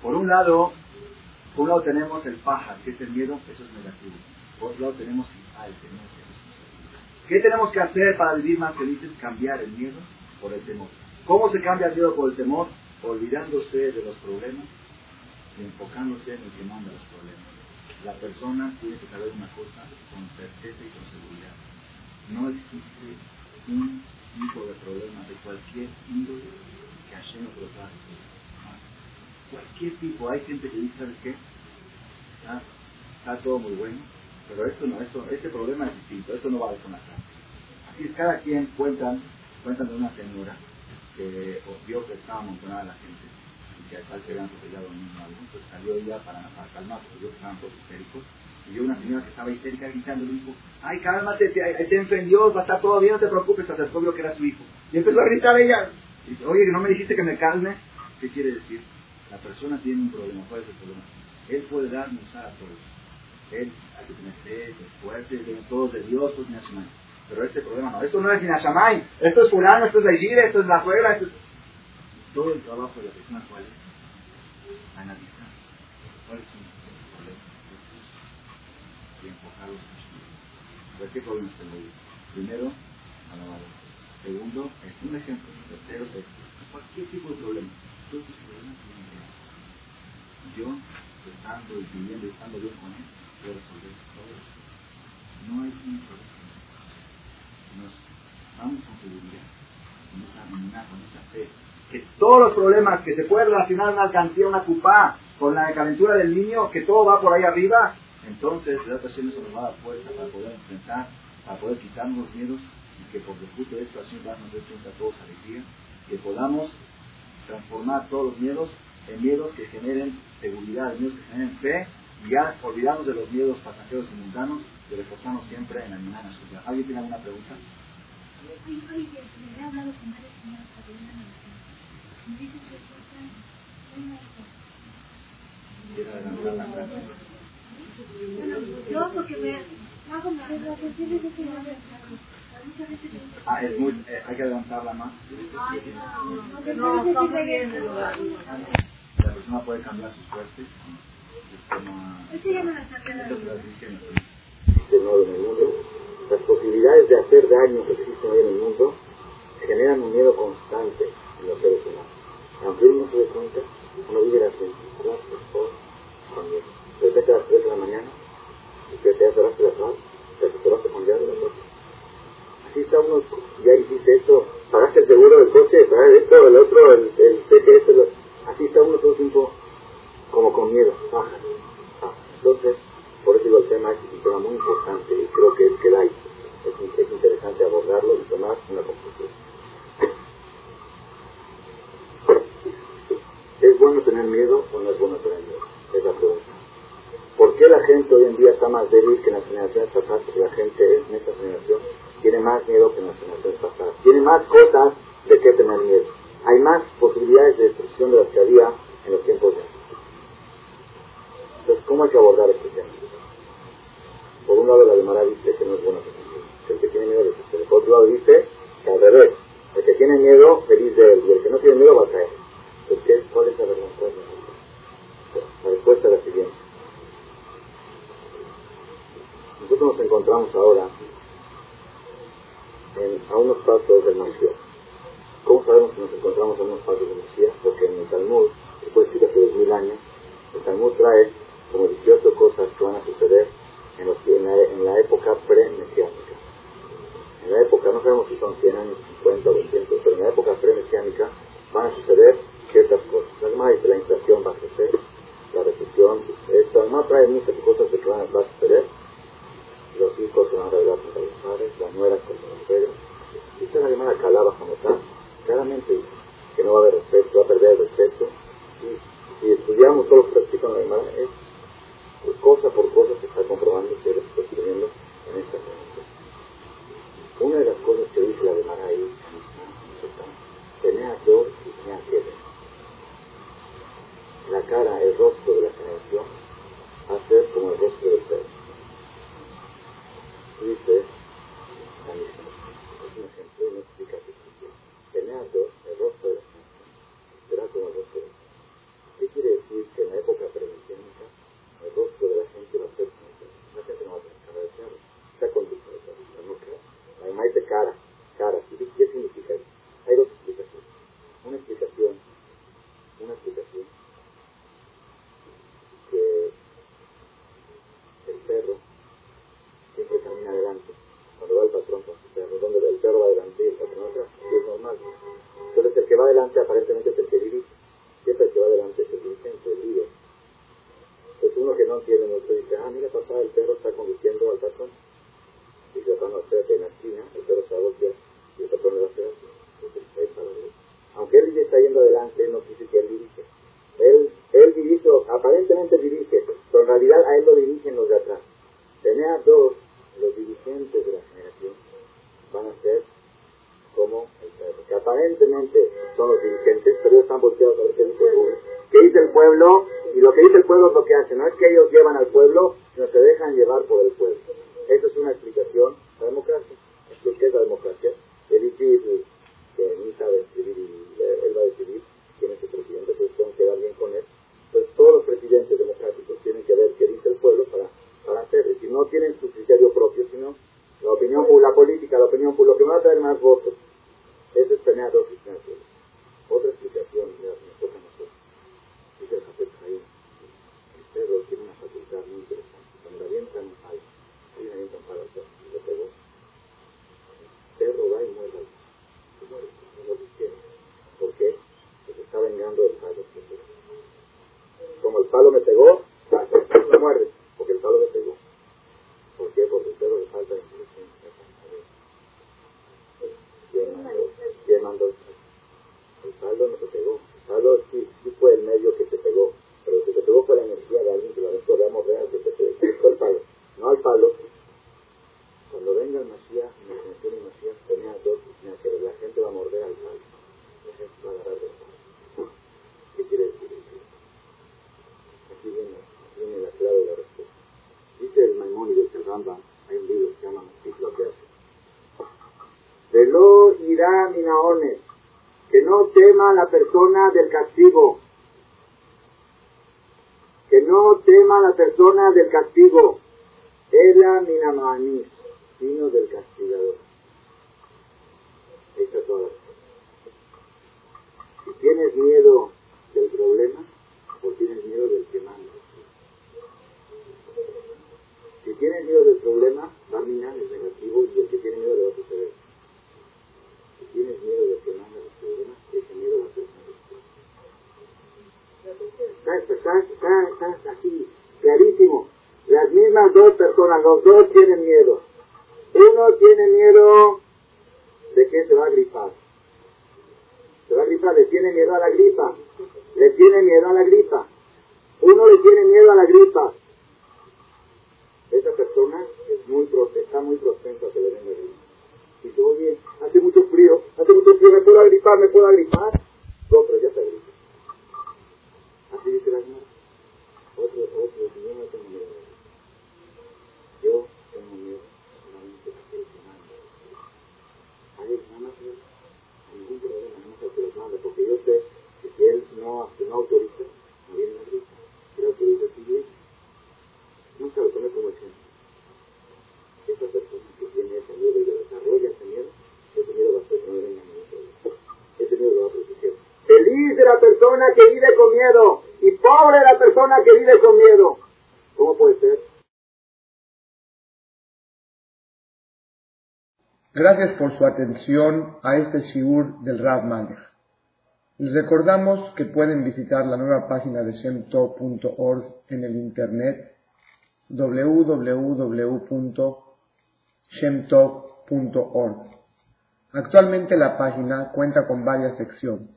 Speaker 1: Por un lado, por un lado tenemos el paja, que es el miedo, eso es negativo. Por otro lado tenemos al tenemos ¿Qué tenemos que hacer para vivir más felices? Cambiar el miedo por el temor. ¿Cómo se cambia el miedo por el temor? Olvidándose de los problemas enfocándose en el que manda los problemas. La persona tiene que saber una cosa con certeza y con seguridad. No existe un tipo de problema de cualquier índole que Hashem no pueda Cualquier tipo. Hay gente que dice, ¿sabes qué? está todo muy bueno, pero esto no, esto, este problema es distinto, esto no vale con la. Así es, cada quien cuentan, cuentan de una señora que vio que estaba amontonada la gente que al que habían atropellado a un niño entonces salió ella para, para calmar, porque que estaban todos histéricos, y vio una señora que estaba histérica gritando, le dijo, ay, cálmate, te, te enfrendió, va a estar todo bien, no te preocupes, se acercó, vio que era su hijo. Y empezó a gritar ella, y dice, oye, no me dijiste que me calme, ¿qué quiere decir? La persona tiene un problema, ¿cuál es el problema? Él puede dar usar a todos él hay que tener fe, fuerte, de todos de Dios, pues ni Pero este problema no, esto no es ni Hashamay, esto es fulano, esto es la esto es la juega, esto es... Todo el trabajo de la persona, ¿cuál es? Analizar cuáles son los problemas y enfocarlos en ¿Por qué problemas yo? Primero, alabarlo. Segundo, es un ejemplo. Tercero, es cualquier tipo de problema. Yo, estando y viviendo y estando bien con él, resolver todo No hay un problema. Nos vamos con seguridad, con esa con esa fe, todos los problemas que se pueden relacionar una alcancía, una cupá, con la calentura del niño, que todo va por ahí arriba, entonces la ocasión eso nos va a fuerza para poder enfrentar, para poder quitarnos los miedos y que por fruto de esto así nos dé a todos alegría, que podamos transformar todos los miedos en miedos que generen seguridad, en miedos que generen fe y ya olvidamos de los miedos pasajeros y mundanos y reforzamos siempre en la minana suya. ¿Alguien tiene alguna pregunta?
Speaker 2: Yo porque me hago
Speaker 1: Ah, es muy, eh, hay que adelantarla más.
Speaker 2: No, no,
Speaker 1: La persona puede cambiar sus suerte las posibilidades de hacer daño que existen hoy en el mundo generan un miedo constante en los seres humanos. Aunque uno no se dé cuenta, uno vive las 24 horas con. De repente a las 3 de la mañana, que te la sal, te cerraste con llave la puerta. Así está uno, ya hiciste esto, pagaste el seguro del coche, pagaste esto, el otro, el, el TTS, lo, así está uno todo el tiempo como con miedo, baja. Entonces, por eso digo, el tema es un tema muy importante y creo que es que hay. Es, es interesante abordarlo y tomar una conclusión. ¿Es bueno tener miedo o no es bueno tener miedo? Es la pregunta. ¿Por qué la gente hoy en día está más débil que en las generaciones pasadas? Porque la gente en esta generación tiene más miedo que en las generaciones pasadas. Tiene más cosas de qué tener miedo. Hay más posibilidades de destrucción de las que había en los tiempos de antes. Entonces, ¿cómo hay que abordar este tema? Por un lado, la de dice que no es bueno que el que tiene miedo de Por otro lado dice que al revés, el que tiene miedo, feliz de él, y el que no tiene miedo va a caer. Entonces, ¿cuál es la respuesta? La respuesta es la siguiente. Nosotros nos encontramos ahora en, a unos pasos del Mesías. ¿Cómo sabemos que nos encontramos a unos pasos del Mesías? Porque en el Talmud, que fue escrito hace dos mil años, el Talmud trae como 18 cosas que van a suceder en, los, en, la, en la época pre-mesiánica. En la época, no sabemos si son 100 años, 50 o 200, pero en la época pre-mesiánica van a suceder ciertas cosas. Además dice la inflación va a crecer, la recesión, esto además trae muchas cosas que van a, suceder. Los hijos se van a revelar contra los padres, las nueras contra los suegros. Dice la llamada calaba está, claramente que no va a haber respeto, va a perder el respeto. Y si estudiamos todo lo que en la Gemara, es cosa por cosa se está comprobando que lo está en esta pregunta. Una de las cosas que dice la Gemara ahí, tenía dos y tenía siete. La cara, el rostro de la generación, va a ser como el rostro del perro. Dice, la misma, es un ejemplo y no explica qué Tenía dos, el rostro de la generación, será como el rostro del perro. ¿Qué quiere decir que en la época premesiánica el rostro el palo me pegó, me muerde, porque el palo me pegó. ¿Por qué? Porque el perro le falta inteligencia. ¿Quién mandó? ¿Quién mandó el palo? El palo no te pegó. El palo sí, sí fue el medio que te pegó. Pero que te pegó fue la energía de alguien que la aventó. Veamos real que te pegó el palo. No al palo, cuando venga el Mashiach, en la generación del Mashiach, tenía dos que la gente va a morder al palo. La gente va a agarrar del palo. ¿Qué quiere decir eso? Aquí viene, viene la clave de la respuesta. Dice el Maimónides, el Rambam, hay un libro que se llama Ciclo hace. Velo irá minaones, que no tema la persona del castigo. Que no tema la persona del castigo. Ela minamanis sino del castigador. Esa es toda la Si tienes miedo del problema, o tienes miedo del que manda. Si tienes miedo del problema, Barminan es negativo y el que tiene miedo le va a suceder. Si tienes miedo del que manda los problemas, ese miedo va a ser Está, está, así, clarísimo. Las mismas dos personas, los dos tienen miedo. Uno tiene miedo de que se va a gripar. Se va a gripar, le tiene miedo a la gripa. Le tiene miedo a la gripa. Uno le tiene miedo a la gripa. Esa persona está muy propensa a que le venga gripa. Dice, oye, hace mucho frío, hace mucho frío, me puedo agripar, me puedo agripar. No, ya se agripa. Así dice la señora. Otro, otro, yo no tengo miedo. Yo tengo miedo lo tome como ejemplo. Esa persona que tiene ese miedo y lo desarrolla ese miedo, ese miedo va a ser que no venga Ese miedo lo va a proteger. Feliz de la persona que vive con miedo y pobre la persona que vive con miedo. ¿Cómo puede ser?
Speaker 4: Gracias por su atención a este shiur del Rav Malech. Les recordamos que pueden visitar la nueva página de shemtov.org en el internet www.shemtov.org. Actualmente la página cuenta con varias secciones.